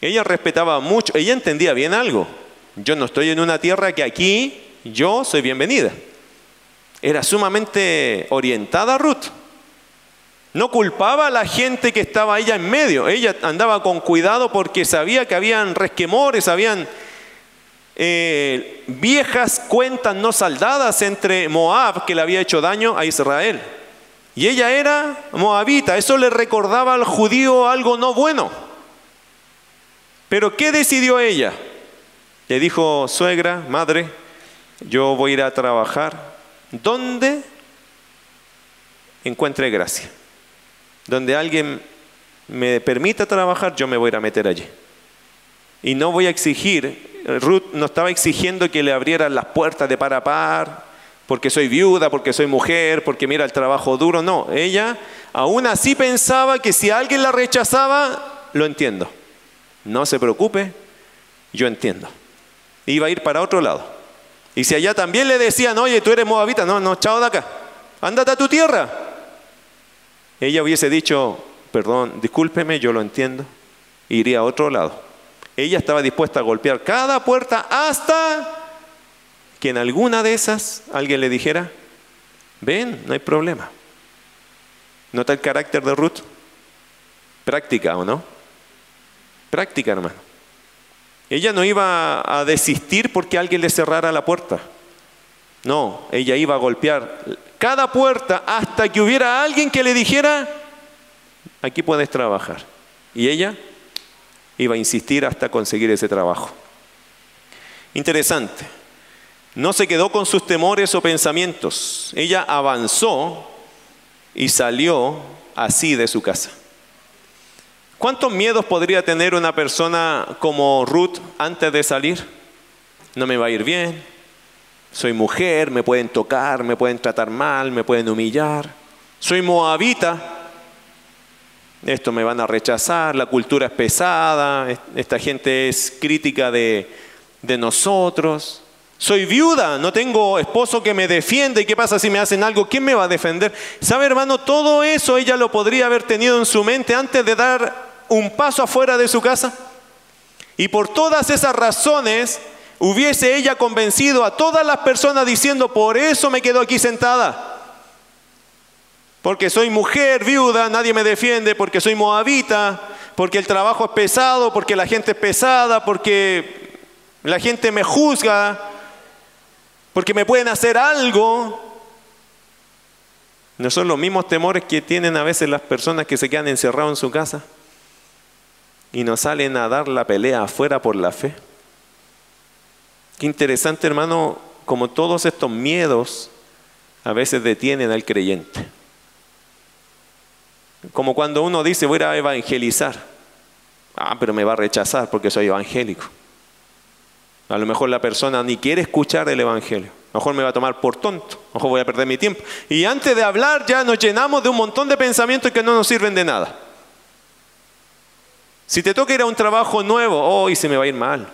Ella respetaba mucho, ella entendía bien algo. Yo no estoy en una tierra que aquí yo soy bienvenida. Era sumamente orientada Ruth. No culpaba a la gente que estaba ella en medio. Ella andaba con cuidado porque sabía que habían resquemores, habían eh, viejas cuentas no saldadas entre Moab, que le había hecho daño a Israel. Y ella era moabita. Eso le recordaba al judío algo no bueno. Pero ¿qué decidió ella? Le dijo, suegra, madre, yo voy a ir a trabajar donde encuentre gracia. Donde alguien me permita trabajar, yo me voy a meter allí. Y no voy a exigir, Ruth no estaba exigiendo que le abrieran las puertas de par a par, porque soy viuda, porque soy mujer, porque mira el trabajo duro. No, ella aún así pensaba que si alguien la rechazaba, lo entiendo. No se preocupe, yo entiendo. Iba a ir para otro lado. Y si allá también le decían, oye, tú eres moabita, no, no, chao de acá, ándate a tu tierra, ella hubiese dicho, perdón, discúlpeme, yo lo entiendo, iría a otro lado. Ella estaba dispuesta a golpear cada puerta hasta que en alguna de esas alguien le dijera, ven, no hay problema. ¿Nota el carácter de Ruth? Práctica, ¿o no? Práctica, hermano. Ella no iba a desistir porque alguien le cerrara la puerta. No, ella iba a golpear cada puerta hasta que hubiera alguien que le dijera, aquí puedes trabajar. Y ella iba a insistir hasta conseguir ese trabajo. Interesante. No se quedó con sus temores o pensamientos. Ella avanzó y salió así de su casa. ¿Cuántos miedos podría tener una persona como Ruth antes de salir? No me va a ir bien, soy mujer, me pueden tocar, me pueden tratar mal, me pueden humillar. Soy moabita, esto me van a rechazar, la cultura es pesada, esta gente es crítica de, de nosotros. Soy viuda, no tengo esposo que me defienda. ¿Y qué pasa si me hacen algo? ¿Quién me va a defender? ¿Sabe, hermano? Todo eso ella lo podría haber tenido en su mente antes de dar un paso afuera de su casa. Y por todas esas razones, hubiese ella convencido a todas las personas diciendo, por eso me quedo aquí sentada. Porque soy mujer, viuda, nadie me defiende, porque soy moabita, porque el trabajo es pesado, porque la gente es pesada, porque la gente me juzga, porque me pueden hacer algo. ¿No son los mismos temores que tienen a veces las personas que se quedan encerrados en su casa y no salen a dar la pelea afuera por la fe? Qué interesante, hermano, como todos estos miedos a veces detienen al creyente. Como cuando uno dice, voy a evangelizar. Ah, pero me va a rechazar porque soy evangélico. A lo mejor la persona ni quiere escuchar el evangelio. A lo mejor me va a tomar por tonto. A lo mejor voy a perder mi tiempo. Y antes de hablar ya nos llenamos de un montón de pensamientos que no nos sirven de nada. Si te toca ir a un trabajo nuevo, hoy se me va a ir mal.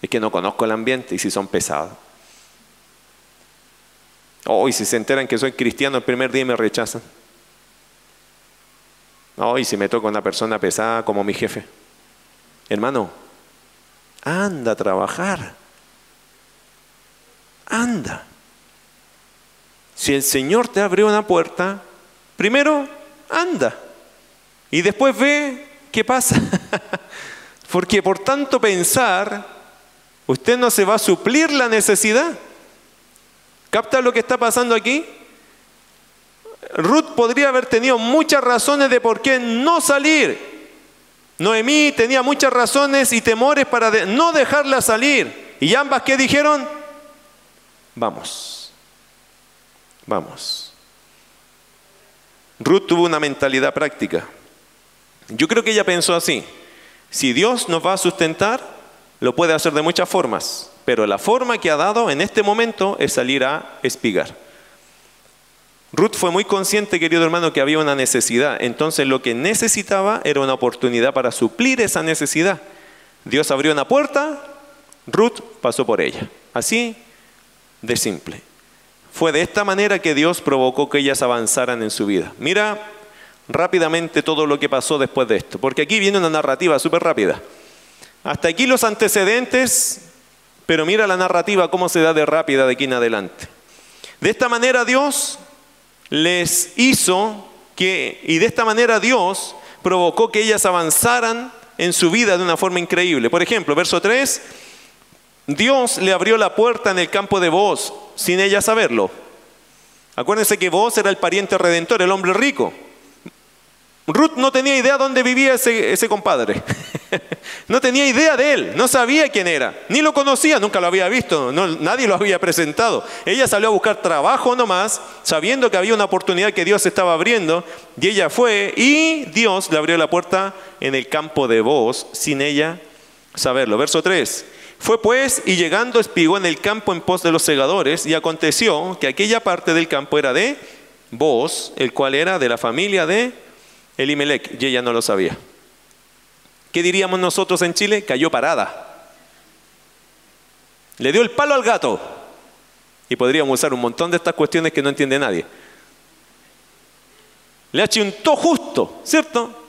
Es que no conozco el ambiente y si son pesados. Hoy si se enteran que soy cristiano el primer día me rechazan. Hoy si me toca una persona pesada como mi jefe. Hermano, anda a trabajar. Anda. Si el Señor te abrió una puerta, primero anda. Y después ve qué pasa. Porque por tanto pensar, Usted no se va a suplir la necesidad. ¿Capta lo que está pasando aquí? Ruth podría haber tenido muchas razones de por qué no salir. Noemí tenía muchas razones y temores para no dejarla salir. ¿Y ambas qué dijeron? Vamos, vamos. Ruth tuvo una mentalidad práctica. Yo creo que ella pensó así. Si Dios nos va a sustentar, lo puede hacer de muchas formas, pero la forma que ha dado en este momento es salir a espigar. Ruth fue muy consciente, querido hermano, que había una necesidad. Entonces lo que necesitaba era una oportunidad para suplir esa necesidad. Dios abrió una puerta, Ruth pasó por ella. Así de simple. Fue de esta manera que Dios provocó que ellas avanzaran en su vida. Mira rápidamente todo lo que pasó después de esto, porque aquí viene una narrativa súper rápida. Hasta aquí los antecedentes, pero mira la narrativa cómo se da de rápida de aquí en adelante. De esta manera Dios les hizo que, y de esta manera Dios provocó que ellas avanzaran en su vida de una forma increíble. Por ejemplo, verso 3, Dios le abrió la puerta en el campo de Boaz sin ella saberlo. Acuérdense que Boaz era el pariente redentor, el hombre rico. Ruth no tenía idea dónde vivía ese, compadre. no tenía idea de él, no sabía quién era, ni lo conocía, nunca lo había visto, nadie lo había presentado. Ella salió a buscar trabajo nomás, sabiendo que había una oportunidad que Dios estaba abriendo, y ella fue y Dios le abrió la puerta en el campo de voz sin ella saberlo. Verso 3. Fue pues y llegando espigó en el campo en pos de los segadores, y aconteció que aquella parte del campo era de vos, el cual era de la familia de Elimelech, y ella no lo sabía. ¿Qué diríamos nosotros en Chile? Cayó parada. Le dio el palo al gato. Y podríamos usar un montón de estas cuestiones que no entiende nadie. Le achuntó justo, ¿cierto?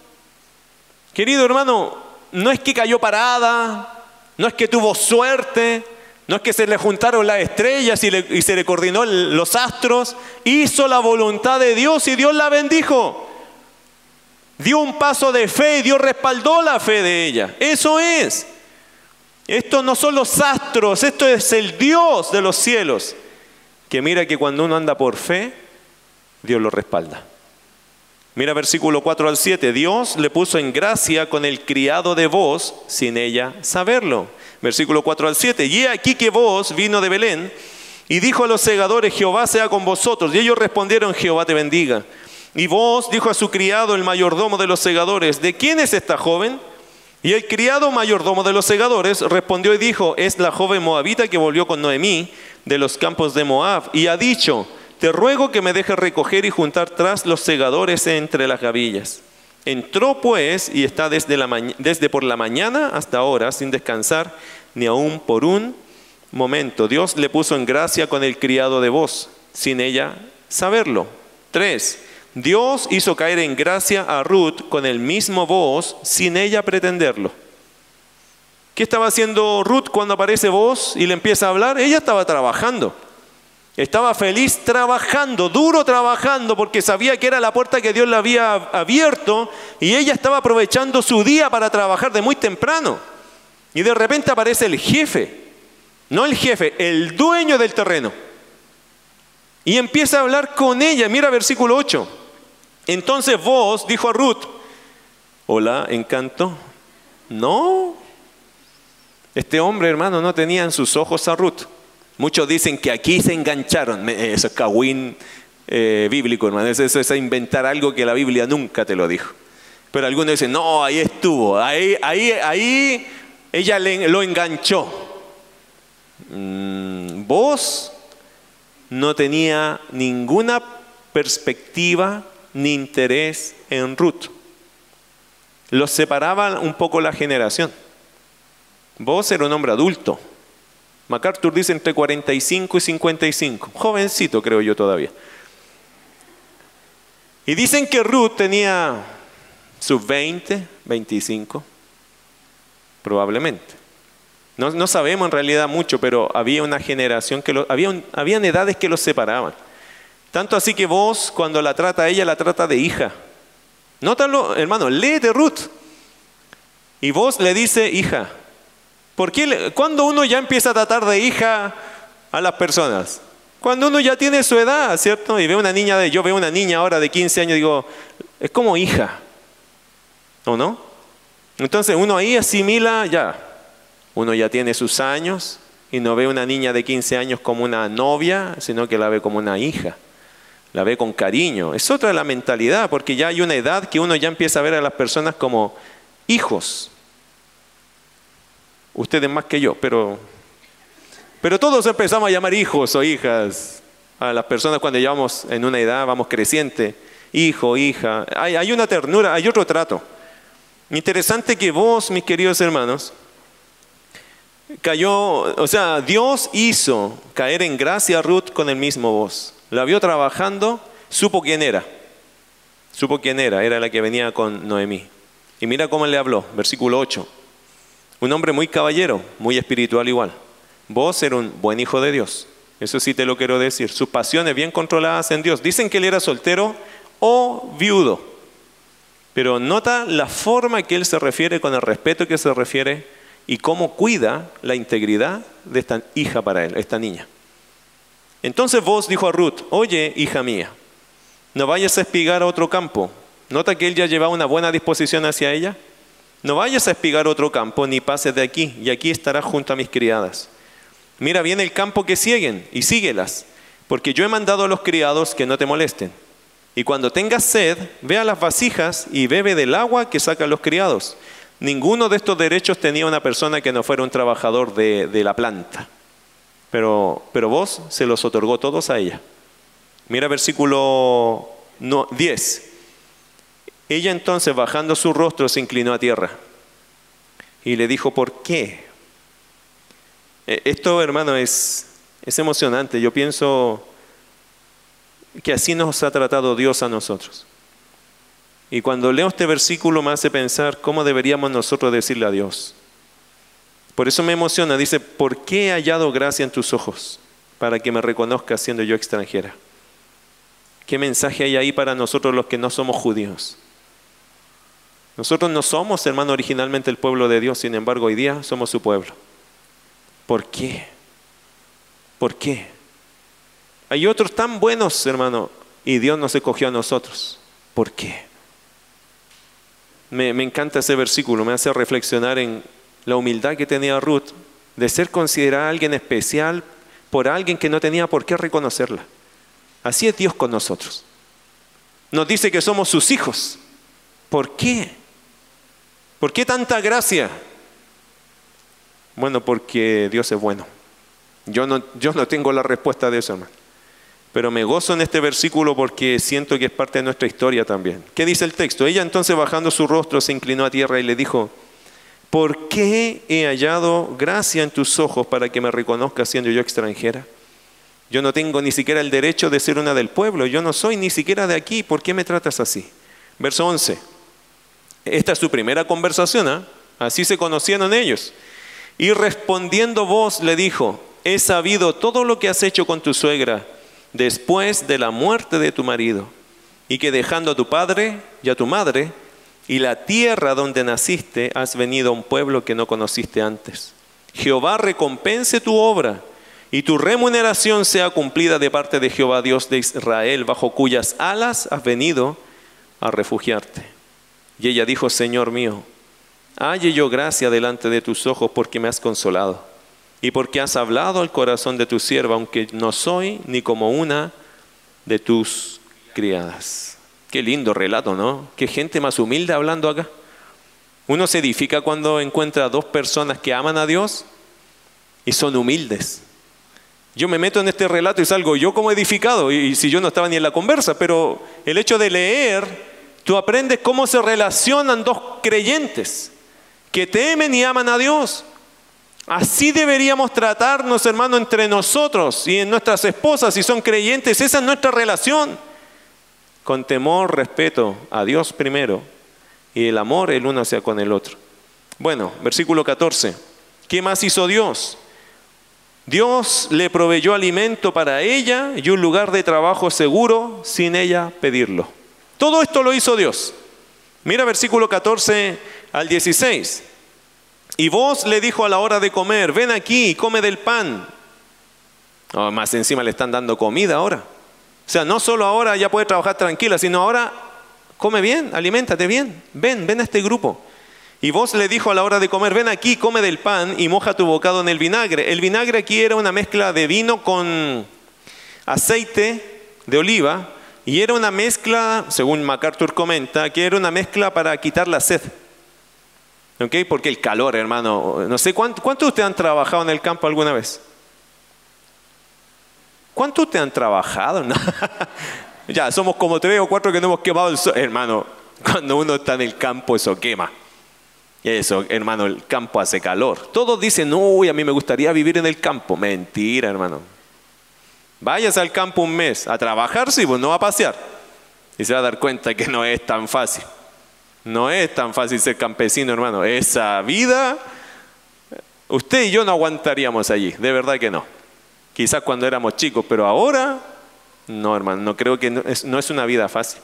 Querido hermano, no es que cayó parada, no es que tuvo suerte, no es que se le juntaron las estrellas y, y se le coordinó los astros, hizo la voluntad de Dios y Dios la bendijo dio un paso de fe y Dios respaldó la fe de ella. Eso es. Esto no son los astros, esto es el Dios de los cielos. Que mira que cuando uno anda por fe, Dios lo respalda. Mira versículo 4 al 7. Dios le puso en gracia con el criado de vos sin ella saberlo. Versículo 4 al 7. Y aquí que vos vino de Belén y dijo a los segadores, Jehová sea con vosotros. Y ellos respondieron, Jehová te bendiga. Y vos dijo a su criado, el mayordomo de los segadores, ¿de quién es esta joven? Y el criado mayordomo de los segadores respondió y dijo, es la joven moabita que volvió con Noemí de los campos de Moab y ha dicho, te ruego que me dejes recoger y juntar tras los segadores entre las gavillas. Entró pues y está desde, la desde por la mañana hasta ahora sin descansar ni aún por un momento. Dios le puso en gracia con el criado de voz, sin ella saberlo. Tres, Dios hizo caer en gracia a Ruth con el mismo voz sin ella pretenderlo. ¿Qué estaba haciendo Ruth cuando aparece voz y le empieza a hablar? Ella estaba trabajando. Estaba feliz trabajando, duro trabajando, porque sabía que era la puerta que Dios le había abierto y ella estaba aprovechando su día para trabajar de muy temprano. Y de repente aparece el jefe, no el jefe, el dueño del terreno. Y empieza a hablar con ella. Mira versículo 8. Entonces vos, dijo a Ruth, hola, encanto. No, este hombre, hermano, no tenía en sus ojos a Ruth. Muchos dicen que aquí se engancharon. Eso es cagüín eh, bíblico, hermano. Eso, es inventar algo que la Biblia nunca te lo dijo. Pero algunos dicen, no, ahí estuvo. Ahí, ahí, ahí ella lo enganchó. Mm, vos no tenía ninguna perspectiva ni interés en Ruth. Los separaba un poco la generación. Vos era un hombre adulto. MacArthur dice entre 45 y 55. Jovencito creo yo todavía. Y dicen que Ruth tenía sus 20, 25, probablemente. No, sabemos en realidad mucho, pero había una generación que lo, había, habían edades que los separaban. Tanto así que vos, cuando la trata a ella, la trata de hija. Nótalo, hermano, léete Ruth. Y vos le dice hija. ¿Por qué? Cuando uno ya empieza a tratar de hija a las personas? Cuando uno ya tiene su edad, ¿cierto? Y ve una niña de, yo veo una niña ahora de 15 años, digo, es como hija. ¿O no? Entonces uno ahí asimila ya. Uno ya tiene sus años y no ve una niña de 15 años como una novia, sino que la ve como una hija la ve con cariño. Es otra la mentalidad, porque ya hay una edad que uno ya empieza a ver a las personas como hijos. Ustedes más que yo, pero, pero todos empezamos a llamar hijos o hijas a las personas cuando llevamos en una edad, vamos creciente. Hijo, hija. Hay, hay una ternura, hay otro trato. Interesante que vos, mis queridos hermanos, cayó, o sea, Dios hizo caer en gracia a Ruth con el mismo voz. La vio trabajando, supo quién era. Supo quién era, era la que venía con Noemí. Y mira cómo le habló, versículo 8. Un hombre muy caballero, muy espiritual igual. Vos eres un buen hijo de Dios. Eso sí te lo quiero decir. Sus pasiones bien controladas en Dios. Dicen que él era soltero o viudo. Pero nota la forma que él se refiere, con el respeto que se refiere y cómo cuida la integridad de esta hija para él, esta niña. Entonces vos dijo a Ruth, oye, hija mía, no vayas a espigar a otro campo. Nota que él ya llevaba una buena disposición hacia ella. No vayas a espigar otro campo, ni pases de aquí, y aquí estarás junto a mis criadas. Mira bien el campo que siguen, y síguelas, porque yo he mandado a los criados que no te molesten. Y cuando tengas sed, ve a las vasijas y bebe del agua que sacan los criados. Ninguno de estos derechos tenía una persona que no fuera un trabajador de, la planta. Pero, pero vos se los otorgó todos a ella. Mira versículo 10. Ella entonces, bajando su rostro, se inclinó a tierra y le dijo, ¿por qué? E, esto, hermano, es, es emocionante. Yo pienso que así nos ha tratado Dios a nosotros. Y cuando leo este versículo me hace pensar cómo deberíamos nosotros decirle a Dios. Por eso me emociona, dice, ¿por qué he hallado gracia en tus ojos para que me reconozcas siendo yo extranjera? ¿Qué mensaje hay ahí para nosotros los que no somos judíos? Nosotros no somos, hermano, originalmente el pueblo de Dios, sin embargo, hoy día somos su pueblo. ¿Por qué? ¿Por qué? Hay otros tan buenos, hermano, y Dios nos escogió a nosotros. ¿Por qué? Me, me, encanta ese versículo, me hace reflexionar en la humildad que tenía Ruth de ser considerada alguien especial por alguien que no tenía por qué reconocerla. Así es Dios con nosotros. Nos dice que somos sus hijos. ¿Por qué? ¿Por qué tanta gracia? Bueno, porque Dios es bueno. Yo no, yo no tengo la respuesta de eso, hermano. Pero me gozo en este versículo porque siento que es parte de nuestra historia también. ¿Qué dice el texto? Ella entonces bajando su rostro se inclinó a tierra y le dijo, ¿por qué he hallado gracia en tus ojos para que me reconozcas siendo yo extranjera? Yo no tengo ni siquiera el derecho de ser una del pueblo, yo no soy ni siquiera de aquí, ¿por qué me tratas así? Verso 11. Esta es su primera conversación, ¿ah? así se conocieron ellos. Y respondiendo vos le dijo, he sabido todo lo que has hecho con tu suegra después de la muerte de tu marido, y que dejando a tu padre y a tu madre y la tierra donde naciste, has venido a un pueblo que no conociste antes. Jehová recompense tu obra y tu remuneración sea cumplida de parte de Jehová Dios de Israel, bajo cuyas alas has venido a refugiarte. Y ella dijo, Señor mío, halle yo gracia delante de tus ojos porque me has consolado y porque has hablado al corazón de tu sierva, aunque no soy ni como una de tus criadas. Qué lindo relato, ¿no? Qué gente más humilde hablando acá. Uno se edifica cuando encuentra dos personas que aman a Dios y son humildes. Yo me meto en este relato y salgo yo como edificado, y si yo no estaba ni en la conversa, pero el hecho de leer, tú aprendes cómo se relacionan dos creyentes que temen y aman a Dios. Así deberíamos tratarnos, hermano, entre nosotros y en nuestras esposas, si son creyentes. Esa es nuestra relación. Con temor, respeto a Dios primero y el amor el uno hacia con el otro. Bueno, versículo 14. ¿Qué más hizo Dios? Dios le proveyó alimento para ella y un lugar de trabajo seguro sin ella pedirlo. Todo esto lo hizo Dios. Mira versículo 14 al 16. Y vos le dijo a la hora de comer, ven aquí, come del pan. Oh, más encima le están dando comida ahora. O sea, no solo ahora ya puede trabajar tranquila, sino ahora come bien, aliméntate bien, ven, ven a este grupo. Y vos le dijo a la hora de comer, ven aquí, come del pan y moja tu bocado en el vinagre. El vinagre aquí era una mezcla de vino con aceite de oliva y era una mezcla, según MacArthur comenta, que era una mezcla para quitar la sed. ¿Ok? Porque el calor, hermano, no sé, ¿cuántos cuánto de ustedes han trabajado en el campo alguna vez? ¿Cuántos de ustedes han trabajado? ya, somos como tres o cuatro que no hemos quemado el sol. Hermano, cuando uno está en el campo eso quema. Eso, hermano, el campo hace calor. Todos dicen, uy, a mí me gustaría vivir en el campo. Mentira, hermano. Váyase al campo un mes a trabajar, sí, pues no a pasear. Y se va a dar cuenta que no es tan fácil. No es tan fácil ser campesino, hermano. Esa vida, usted y yo no aguantaríamos allí, de verdad que no. Quizás cuando éramos chicos, pero ahora, no, hermano, no creo que no es, no es una vida fácil.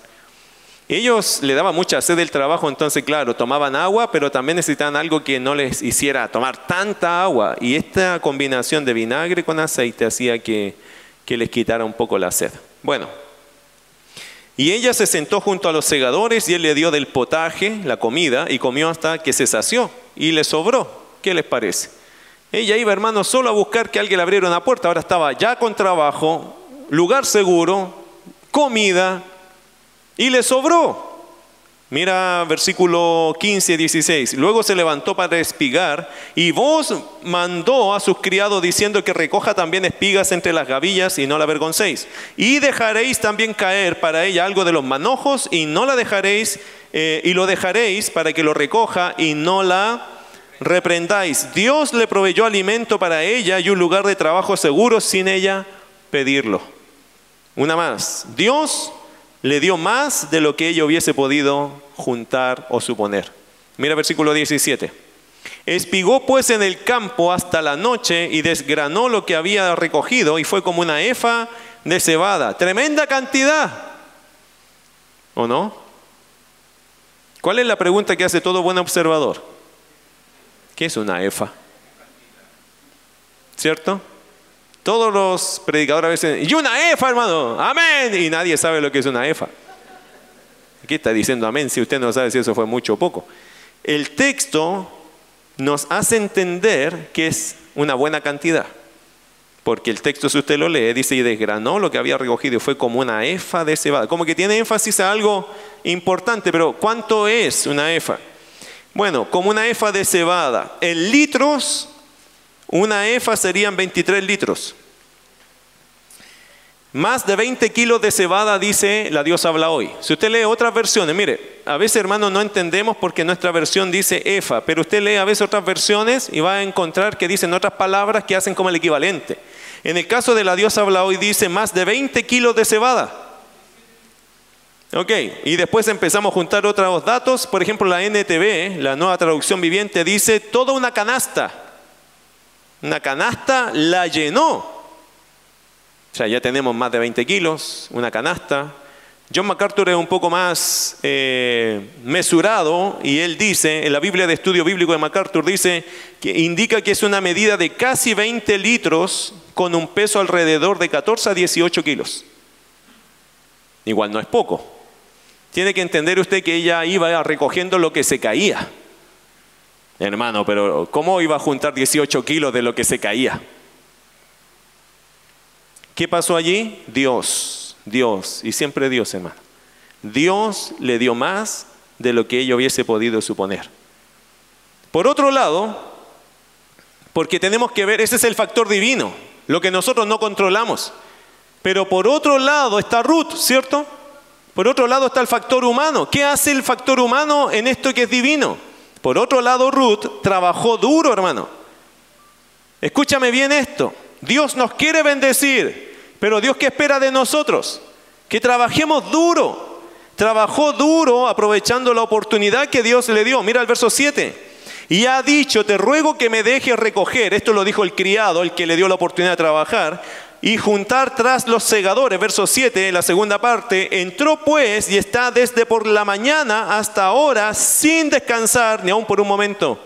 Ellos le daban mucha sed del trabajo, entonces, claro, tomaban agua, pero también necesitaban algo que no les hiciera tomar tanta agua. Y esta combinación de vinagre con aceite hacía que, que les quitara un poco la sed. Bueno, y ella se sentó junto a los segadores y él le dio del potaje, la comida, y comió hasta que se sació y le sobró. ¿Qué les parece? Ella iba, hermano, solo a buscar que alguien le abriera una puerta. Ahora estaba ya con trabajo, lugar seguro, comida, y le sobró. Mira versículo 15, 16. Luego se levantó para espigar y vos mandó a sus criados diciendo que recoja también espigas entre las gavillas y no la avergoncéis. Y dejaréis también caer para ella algo de los manojos y no la dejaréis eh, y lo dejaréis para que lo recoja y no la reprendáis. Dios le proveyó alimento para ella y un lugar de trabajo seguro sin ella pedirlo. Una más. Dios le dio más de lo que ella hubiese podido juntar o suponer. Mira versículo 17. Espigó pues en el campo hasta la noche y desgranó lo que había recogido y fue como una efa de cebada. Tremenda cantidad. ¿O no? ¿Cuál es la pregunta que hace todo buen observador? ¿Qué es una efa? ¿Cierto? Todos los predicadores a veces dicen, y una efa, hermano, amén. Y nadie sabe lo que es una efa. ¿Qué está diciendo amén si usted no sabe si eso fue mucho o poco? El texto nos hace entender que es una buena cantidad. Porque el texto, si usted lo lee, dice, y desgranó lo que había recogido fue como una efa de cebada. Como que tiene énfasis a algo importante, pero ¿cuánto es una efa? Bueno, como una efa de cebada. En litros una EFA serían 23 litros. Más de 20 kilos de cebada, dice la Dios habla hoy. Si usted lee otras versiones, mire, a veces hermanos no entendemos porque nuestra versión dice EFA, pero usted lee a veces otras versiones y va a encontrar que dicen otras palabras que hacen como el equivalente. En el caso de la Dios habla hoy dice más de 20 kilos de cebada. Ok, y después empezamos a juntar otros datos. Por ejemplo, la NTV, la nueva traducción viviente, dice toda una canasta una canasta la llenó. O sea, ya tenemos más de 20 kilos, una canasta. John MacArthur es un poco más eh, mesurado y él dice, en la Biblia de Estudio Bíblico de MacArthur, dice que indica que es una medida de casi 20 litros con un peso alrededor de 14 a 18 kilos. Igual no es poco. Tiene que entender usted que ella iba recogiendo lo que se caía. Hermano, pero ¿cómo iba a juntar 18 kilos de lo que se caía? ¿Qué pasó allí? Dios, Dios, y siempre Dios, hermano. Dios le dio más de lo que ella hubiese podido suponer. Por otro lado, porque tenemos que ver, ese es el factor divino, lo que nosotros no controlamos. Pero por otro lado está Ruth, ¿cierto? Por otro lado está el factor humano. ¿Qué hace el factor humano en esto que es divino? Por otro lado, Ruth trabajó duro, hermano. Escúchame bien esto. Dios nos quiere bendecir, pero Dios qué espera de nosotros? Que trabajemos duro. Trabajó duro aprovechando la oportunidad que Dios le dio. Mira el verso 7. Y ha dicho, te ruego que me dejes recoger. Esto lo dijo el criado, el que le dio la oportunidad de trabajar y juntar tras los segadores. Verso 7, la segunda parte, entró pues y está desde por la mañana hasta ahora sin descansar ni aun por un momento.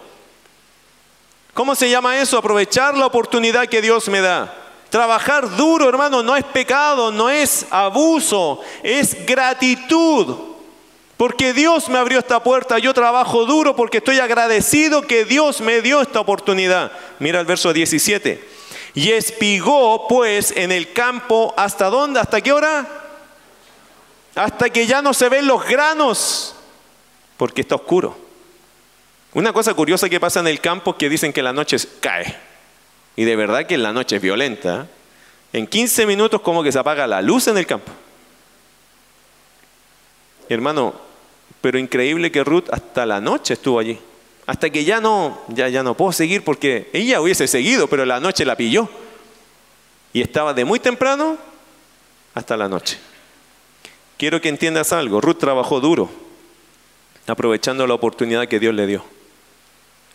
¿Cómo se llama eso? Aprovechar la oportunidad que Dios me da. Trabajar duro, hermano, no es pecado, no es abuso, es gratitud. Porque Dios me abrió esta puerta, yo trabajo duro porque estoy agradecido que Dios me dio esta oportunidad. Mira el verso 17. Y espigó pues en el campo hasta dónde, hasta qué hora? Hasta que ya no se ven los granos, porque está oscuro. Una cosa curiosa que pasa en el campo es que dicen que la noche cae. Y de verdad que la noche es violenta. En 15 minutos como que se apaga la luz en el campo. hermano, pero increíble que Ruth hasta la noche estuvo allí. Hasta que ya no, ya, ya no puedo seguir porque ella hubiese seguido, pero la noche la pilló. Y estaba de muy temprano hasta la noche. Quiero que entiendas algo. Ruth trabajó duro, aprovechando la oportunidad que Dios le dio.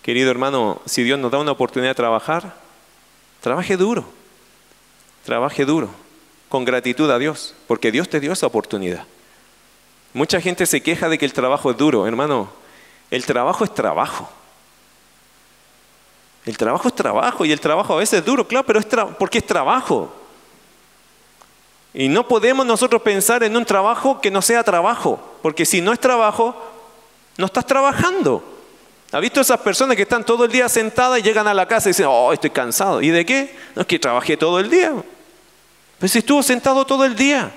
Querido hermano, si Dios nos da una oportunidad de trabajar, trabaje duro. Trabaje duro, con gratitud a Dios, porque Dios te dio esa oportunidad. Mucha gente se queja de que el trabajo es duro. Hermano, el trabajo es trabajo. El trabajo es trabajo y el trabajo a veces es duro, claro, pero es porque es trabajo. Y no podemos nosotros pensar en un trabajo que no sea trabajo, porque si no es trabajo, no estás trabajando. ¿Ha visto esas personas que están todo el día sentadas y llegan a la casa y dicen, oh, estoy cansado? ¿Y de qué? No es que trabajé todo el día. Pues si estuvo sentado todo el día.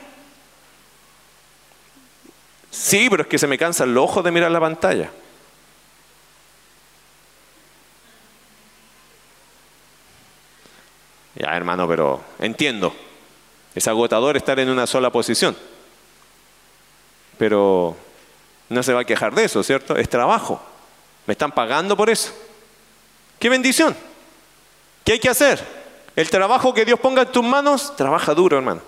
Sí, pero es que se me cansa el ojo de mirar la pantalla. Ya, hermano, pero entiendo. Es agotador estar en una sola posición. Pero no se va a quejar de eso, ¿cierto? Es trabajo. Me están pagando por eso. ¡Qué bendición! ¿Qué hay que hacer? El trabajo que Dios ponga en tus manos, trabaja duro, hermano.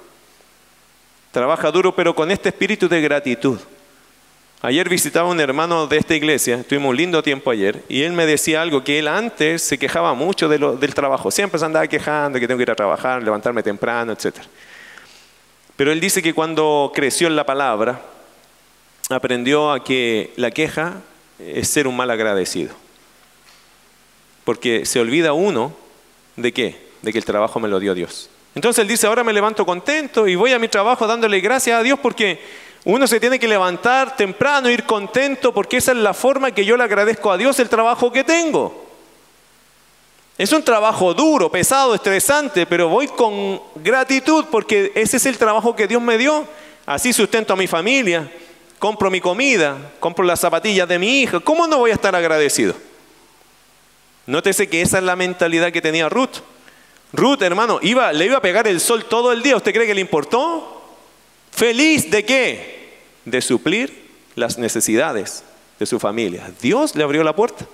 Trabaja duro, pero con este espíritu de gratitud. Ayer visitaba un hermano de esta iglesia, tuvimos un lindo tiempo ayer, y él me decía algo que él antes se quejaba mucho del trabajo. Siempre se andaba quejando que tengo que ir a trabajar, levantarme temprano, etc. Pero él dice que cuando creció en la palabra, aprendió a que la queja es ser un mal agradecido. Porque se olvida uno de qué? De que el trabajo me lo dio Dios. Entonces él dice, ahora me levanto contento y voy a mi trabajo dándole gracias a Dios porque uno se tiene que levantar temprano, ir contento, porque esa es la forma que yo le agradezco a Dios el trabajo que tengo. Es un trabajo duro, pesado, estresante, pero voy con gratitud porque ese es el trabajo que Dios me dio. Así sustento a mi familia, compro mi comida, compro las zapatillas de mi hija, ¿cómo no voy a estar agradecido? Nótese que esa es la mentalidad que tenía Ruth. Ruth, hermano, iba, le iba a pegar el sol todo el día. ¿Usted cree que le importó? ¿Feliz de qué? De suplir las necesidades de su familia. Dios le abrió la puerta.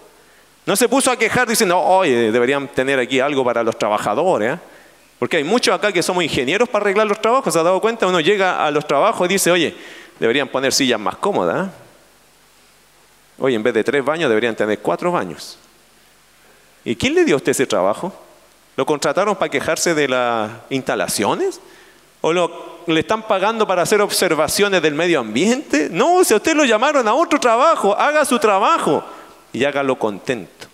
No se puso a quejar diciendo, oye, deberían tener aquí algo para los trabajadores. ¿eh? Porque hay muchos acá que somos ingenieros para arreglar los trabajos. ¿Se ha dado cuenta? Uno llega a los trabajos y dice, oye, deberían poner sillas más cómodas. Hoy en vez de tres baños deberían tener cuatro baños. ¿Y quién le dio a usted ese trabajo? ¿Lo contrataron para quejarse de las instalaciones? ¿O le están pagando para hacer observaciones del medio ambiente? No, si a usted lo llamaron a otro trabajo, haga su trabajo y hágalo contento.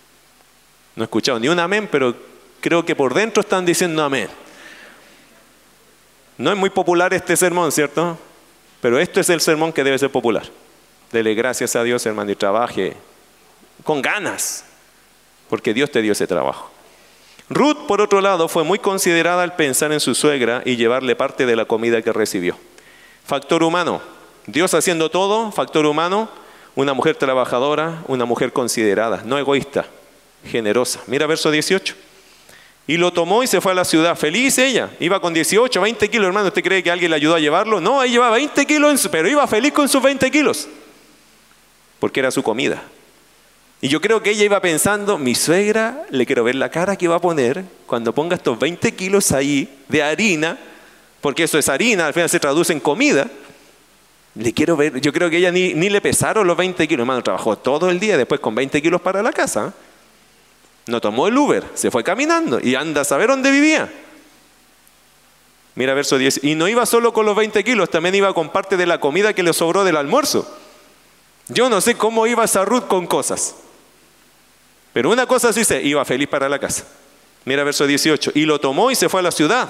No he escuchado ni un amén, pero creo que por dentro están diciendo amén. No es muy popular este sermón, ¿cierto? Pero esto es el sermón que debe ser popular. Dele gracias a Dios, hermano, y trabaje con ganas, porque Dios te dio ese trabajo. Ruth, por otro lado, fue muy considerada al pensar en su suegra y llevarle parte de la comida que recibió. Factor humano, Dios haciendo todo, factor humano, una mujer trabajadora, una mujer considerada, no egoísta, generosa. Mira verso 18. Y lo tomó y se fue a la ciudad. Feliz ella. Iba con 18, 20 kilos, hermano. ¿Usted cree que alguien le ayudó a llevarlo? No, ahí llevaba 20 kilos, pero iba feliz con sus 20 kilos. Porque era su comida. Y yo creo que ella iba pensando, mi suegra, le quiero ver la cara que va a poner cuando ponga estos 20 kilos ahí de harina, porque eso es harina, al final se traduce en comida. Le quiero ver, yo creo que ella ni, le pesaron los 20 kilos, hermano, trabajó todo el día después con 20 kilos para la casa. No tomó el Uber, se fue caminando y anda a saber dónde vivía. Mira verso 10. Y no iba solo con los 20 kilos, también iba con parte de la comida que le sobró del almuerzo. Yo no sé cómo iba esa Ruth con cosas. Pero una cosa sí se iba feliz para la casa. Mira verso 18. Y lo tomó y se fue a la ciudad.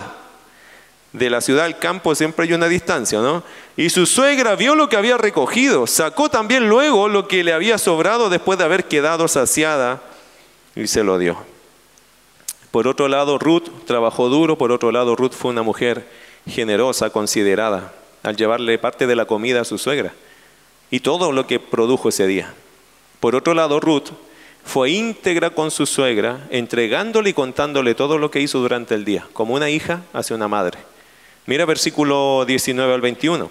De la ciudad al campo siempre hay una distancia, ¿no? Y su suegra vio lo que había recogido. Sacó también luego lo que le había sobrado después de haber quedado saciada y se lo dio. Por otro lado, Ruth trabajó duro, por otro lado, Ruth fue una mujer generosa, considerada, al llevarle parte de la comida a su suegra y todo lo que produjo ese día. Por otro lado, Ruth fue íntegra con su suegra, entregándole y contándole todo lo que hizo durante el día, como una hija hacia una madre. Mira versículo 19 al 21.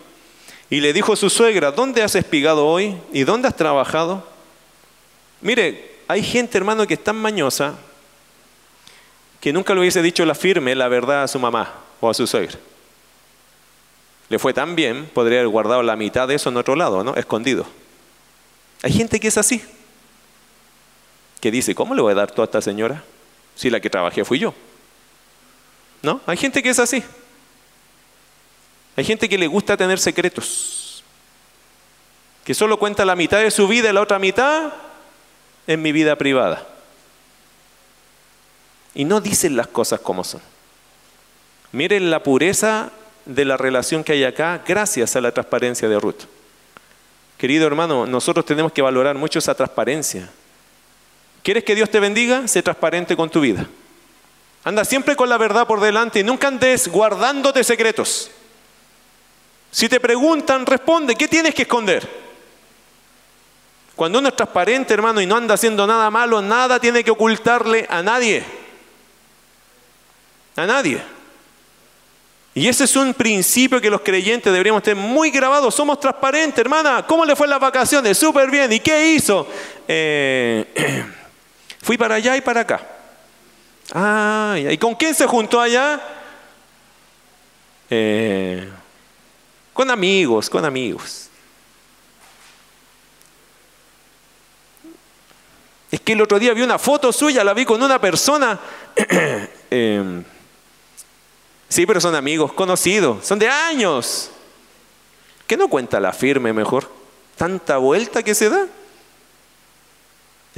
Y le dijo su suegra, ¿dónde has espigado hoy? ¿Y dónde has trabajado? Mire, hay gente, hermano, que es tan mañosa que nunca le hubiese dicho la firme, la verdad a su mamá o a su suegra. Le fue tan bien, podría haber guardado la mitad de eso en otro lado, ¿no? Escondido. Hay gente que es así, que dice, ¿cómo le voy a dar todo a esta señora si la que trabajé fui yo? ¿No? Hay gente que es así. Hay gente que le gusta tener secretos, que solo cuenta la mitad de su vida y la otra mitad en mi vida privada. Y no dicen las cosas como son. Miren la pureza de la relación que hay acá gracias a la transparencia de Ruth. Querido hermano, nosotros tenemos que valorar mucho esa transparencia. ¿Quieres que Dios te bendiga? Sé transparente con tu vida. Anda siempre con la verdad por delante y nunca andes guardándote secretos. Si te preguntan, responde, ¿qué tienes que esconder? Cuando uno es transparente, hermano, y no anda haciendo nada malo, nada tiene que ocultarle a nadie. A nadie. Y ese es un principio que los creyentes deberíamos tener muy grabado. Somos transparentes, hermana. ¿Cómo le fue en las vacaciones? Súper bien. ¿Y qué hizo? Eh, fui para allá y para acá. Ah, ¿y con quién se juntó allá? Eh, con amigos, con amigos. Es que el otro día vi una foto suya, la vi con una persona. Em, sí, pero son amigos, conocidos, son de años. ¿Qué no cuenta la firme mejor? Tanta vuelta que se da.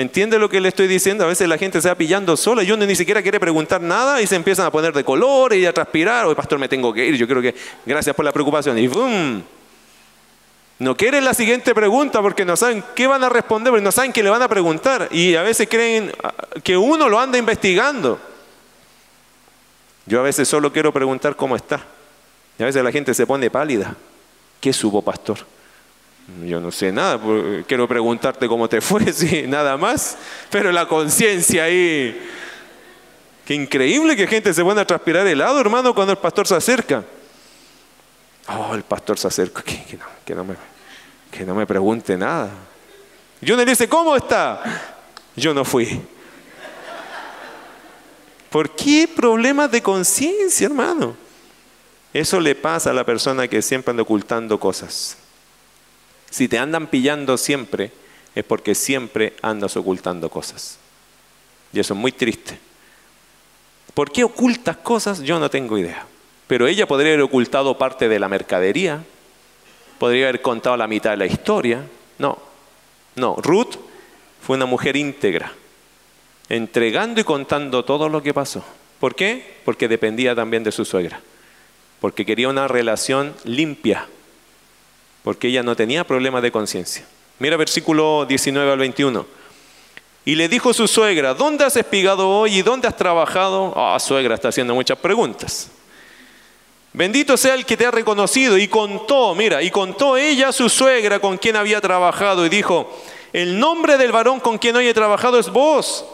¿Entiende lo que le estoy diciendo? A veces la gente se va pillando sola y uno ni siquiera quiere preguntar nada y se empiezan a poner de color y a transpirar. Oye, pastor, me tengo que ir. Yo creo que gracias por la preocupación. Y ¡bum! No quieren la siguiente pregunta porque no saben qué van a responder, porque no saben qué le van a preguntar. Y a veces creen ah, que uno lo anda investigando. Yo a veces solo quiero preguntar cómo está. Y a veces la gente se pone pálida. ¿Qué subo, pastor? Yo no sé nada, quiero preguntarte cómo te fue, sí, nada más. Pero la conciencia ahí. Qué increíble que gente se pone a transpirar helado, hermano, cuando el pastor se acerca. Oh, el pastor se acerca, que, no, me, que no me pregunte nada. Y uno le dice, ¿cómo está? Yo no fui. ¿Por qué problemas de conciencia, hermano? Eso le pasa a la persona que siempre anda ocultando cosas. Si te andan pillando siempre, es porque siempre andas ocultando cosas. Y eso es muy triste. ¿Por qué ocultas cosas? Yo no tengo idea. Pero ella podría haber ocultado parte de la mercadería, podría haber contado la mitad de la historia. No, no, Ruth fue una mujer íntegra, entregando y contando todo lo que pasó. ¿Por qué? Porque dependía también de su suegra, porque quería una relación limpia porque ella no tenía problemas de conciencia. Mira versículo 19 al 21. Y le dijo su suegra, ¿dónde has espigado hoy y dónde has trabajado? Ah, suegra está haciendo muchas preguntas. Bendito sea el que te ha reconocido. Y contó, mira, y contó ella a su suegra con quien había trabajado y dijo, el nombre del varón con quien hoy he trabajado es vos.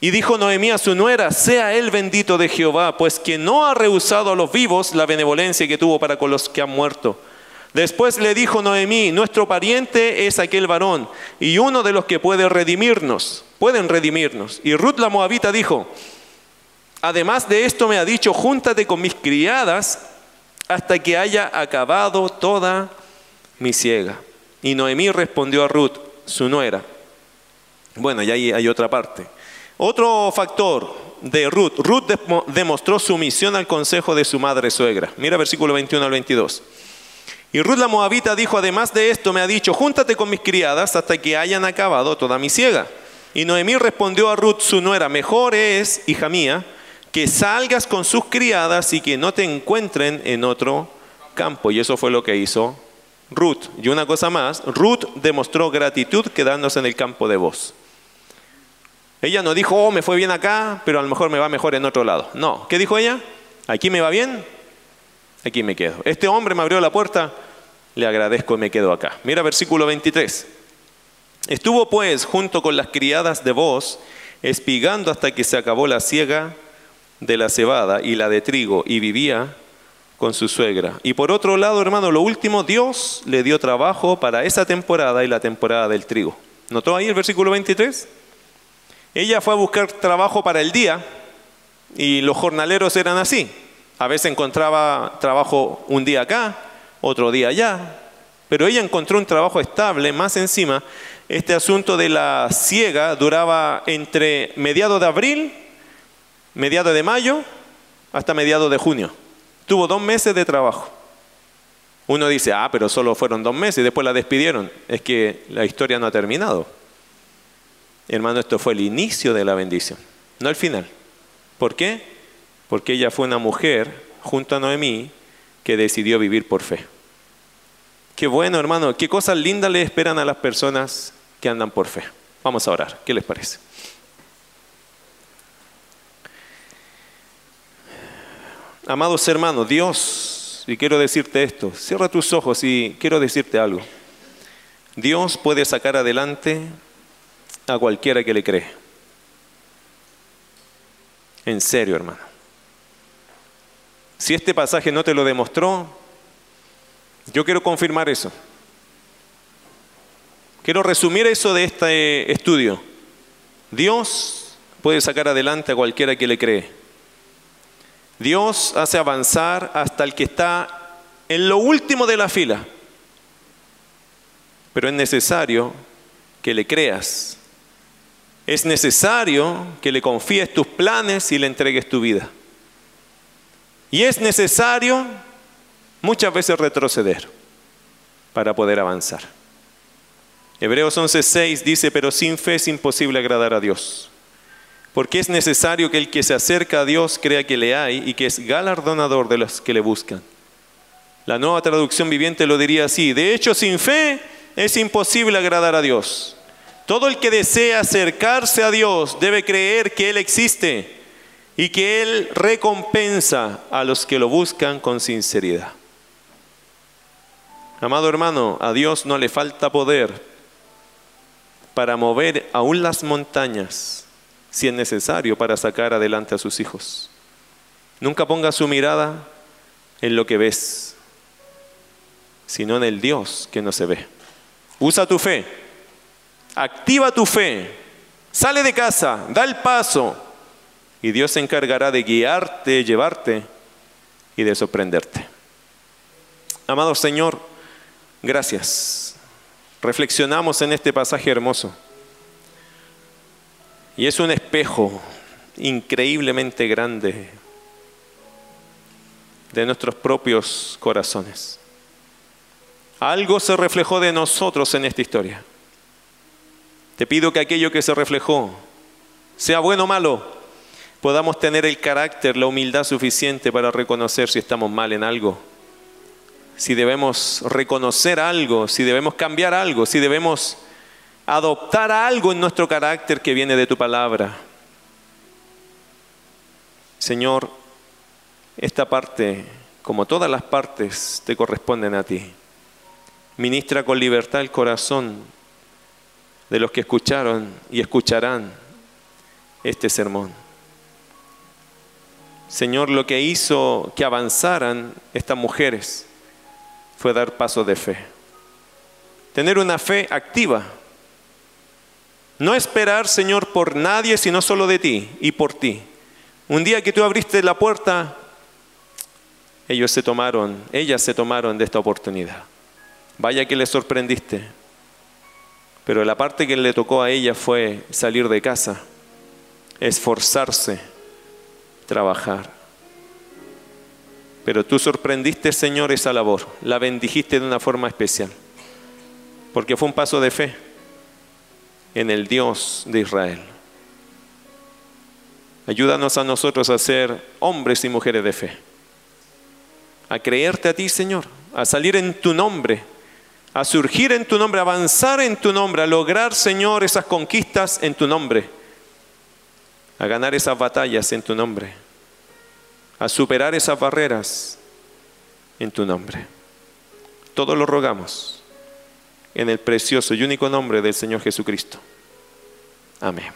Y dijo Noemí a su nuera, sea él bendito de Jehová, pues que no ha rehusado a los vivos la benevolencia que tuvo para con los que han muerto. Después le dijo Noemí, nuestro pariente es aquel varón y uno de los que puede redimirnos, pueden redimirnos. Y Ruth la Moabita dijo, además de esto me ha dicho, júntate con mis criadas hasta que haya acabado toda mi ciega. Y Noemí respondió a Ruth, su nuera. Bueno, y ahí hay otra parte. Otro factor de Ruth. Ruth demostró sumisión al consejo de su madre suegra. Mira versículo 21 al 22. Y Ruth la Moabita dijo, además de esto, me ha dicho, júntate con mis criadas hasta que hayan acabado toda mi ciega. Y Noemí respondió a Ruth, su nuera, mejor es, hija mía, que salgas con sus criadas y que no te encuentren en otro campo. Y eso fue lo que hizo Ruth. Y una cosa más, Ruth demostró gratitud quedándose en el campo de voz. Ella no dijo, oh, me fue bien acá, pero a lo mejor me va mejor en otro lado. No, ¿qué dijo ella? Aquí me va bien, aquí me quedo. Este hombre me abrió la puerta, le agradezco y me quedo acá. Mira versículo 23. Estuvo pues junto con las criadas de voz, espigando hasta que se acabó la siega de la cebada y la de trigo, y vivía con su suegra. Y por otro lado, hermano, lo último, Dios le dio trabajo para esa temporada y la temporada del trigo. ¿Notó ahí el versículo 23? Ella fue a buscar trabajo para el día y los jornaleros eran así. A veces encontraba trabajo un día acá, otro día allá, pero ella encontró un trabajo estable, más encima, este asunto de la ciega duraba entre mediados de abril, mediados de mayo, hasta mediados de junio. Tuvo dos meses de trabajo. Uno dice, ah, pero solo fueron dos meses y después la despidieron. Es que la historia no ha terminado. Hermano, esto fue el inicio de la bendición, no el final. ¿Por qué? Porque ella fue una mujer, junto a Noemí, que decidió vivir por fe. Qué bueno, hermano, qué cosas lindas le esperan a las personas que andan por fe. Vamos a orar, ¿qué les parece? Amados hermanos, Dios, y quiero decirte esto, cierra tus ojos y quiero decirte algo. Dios puede sacar adelante a cualquiera que le cree. En serio, hermano. Si este pasaje no te lo demostró, yo quiero confirmar eso. Quiero resumir eso de este estudio. Dios puede sacar adelante a cualquiera que le cree. Dios hace avanzar hasta el que está en lo último de la fila. Pero es necesario que le creas es necesario que le confíes tus planes y le entregues tu vida. Y es necesario muchas veces retroceder para poder avanzar. Hebreos 11:6 dice, pero sin fe es imposible agradar a Dios. Porque es necesario que el que se acerca a Dios crea que le hay y que es galardonador de los que le buscan. La nueva traducción viviente lo diría así, de hecho sin fe es imposible agradar a Dios. Todo el que desea acercarse a Dios debe creer que Él existe y que Él recompensa a los que lo buscan con sinceridad. Amado hermano, a Dios no le falta poder para mover aún las montañas si es necesario para sacar adelante a sus hijos. Nunca ponga su mirada en lo que ves, sino en el Dios que no se ve. Usa tu fe activa tu fe, sale de casa, da el paso y Dios se encargará de guiarte, llevarte y de sorprenderte. Amado Señor, gracias. Reflexionamos en este pasaje hermoso. Y es un espejo increíblemente grande de nuestros propios corazones. Algo se reflejó de nosotros en esta historia. Te pido que aquello que se reflejó, sea bueno o malo, podamos tener el carácter, la humildad suficiente para reconocer si estamos mal en algo, si debemos reconocer algo, si debemos cambiar algo, si debemos adoptar algo en nuestro carácter que viene de tu palabra. Señor, esta parte, como todas las partes, te corresponden a ti. Ministra con libertad el corazón de los que escucharon y escucharán este sermón. Señor, lo que hizo que avanzaran estas mujeres fue dar pasos de fe. Tener una fe activa. No esperar, Señor, por nadie, sino solo de ti y por ti. Un día que tú abriste la puerta, ellos se tomaron, ellas se tomaron de esta oportunidad. Vaya que les sorprendiste. Pero la parte que le tocó a ella fue salir de casa, esforzarse, trabajar. Pero tú sorprendiste, Señor, esa labor, la bendijiste de una forma especial, porque fue un paso de fe en el Dios de Israel. Ayúdanos a nosotros a ser hombres y mujeres de fe, a creerte a ti, Señor, a salir en tu nombre a surgir en tu nombre, a avanzar en tu nombre, a lograr, Señor, esas conquistas en tu nombre, a ganar esas batallas en tu nombre, a superar esas barreras en tu nombre. Todo lo rogamos en el precioso y único nombre del Señor Jesucristo. Amén.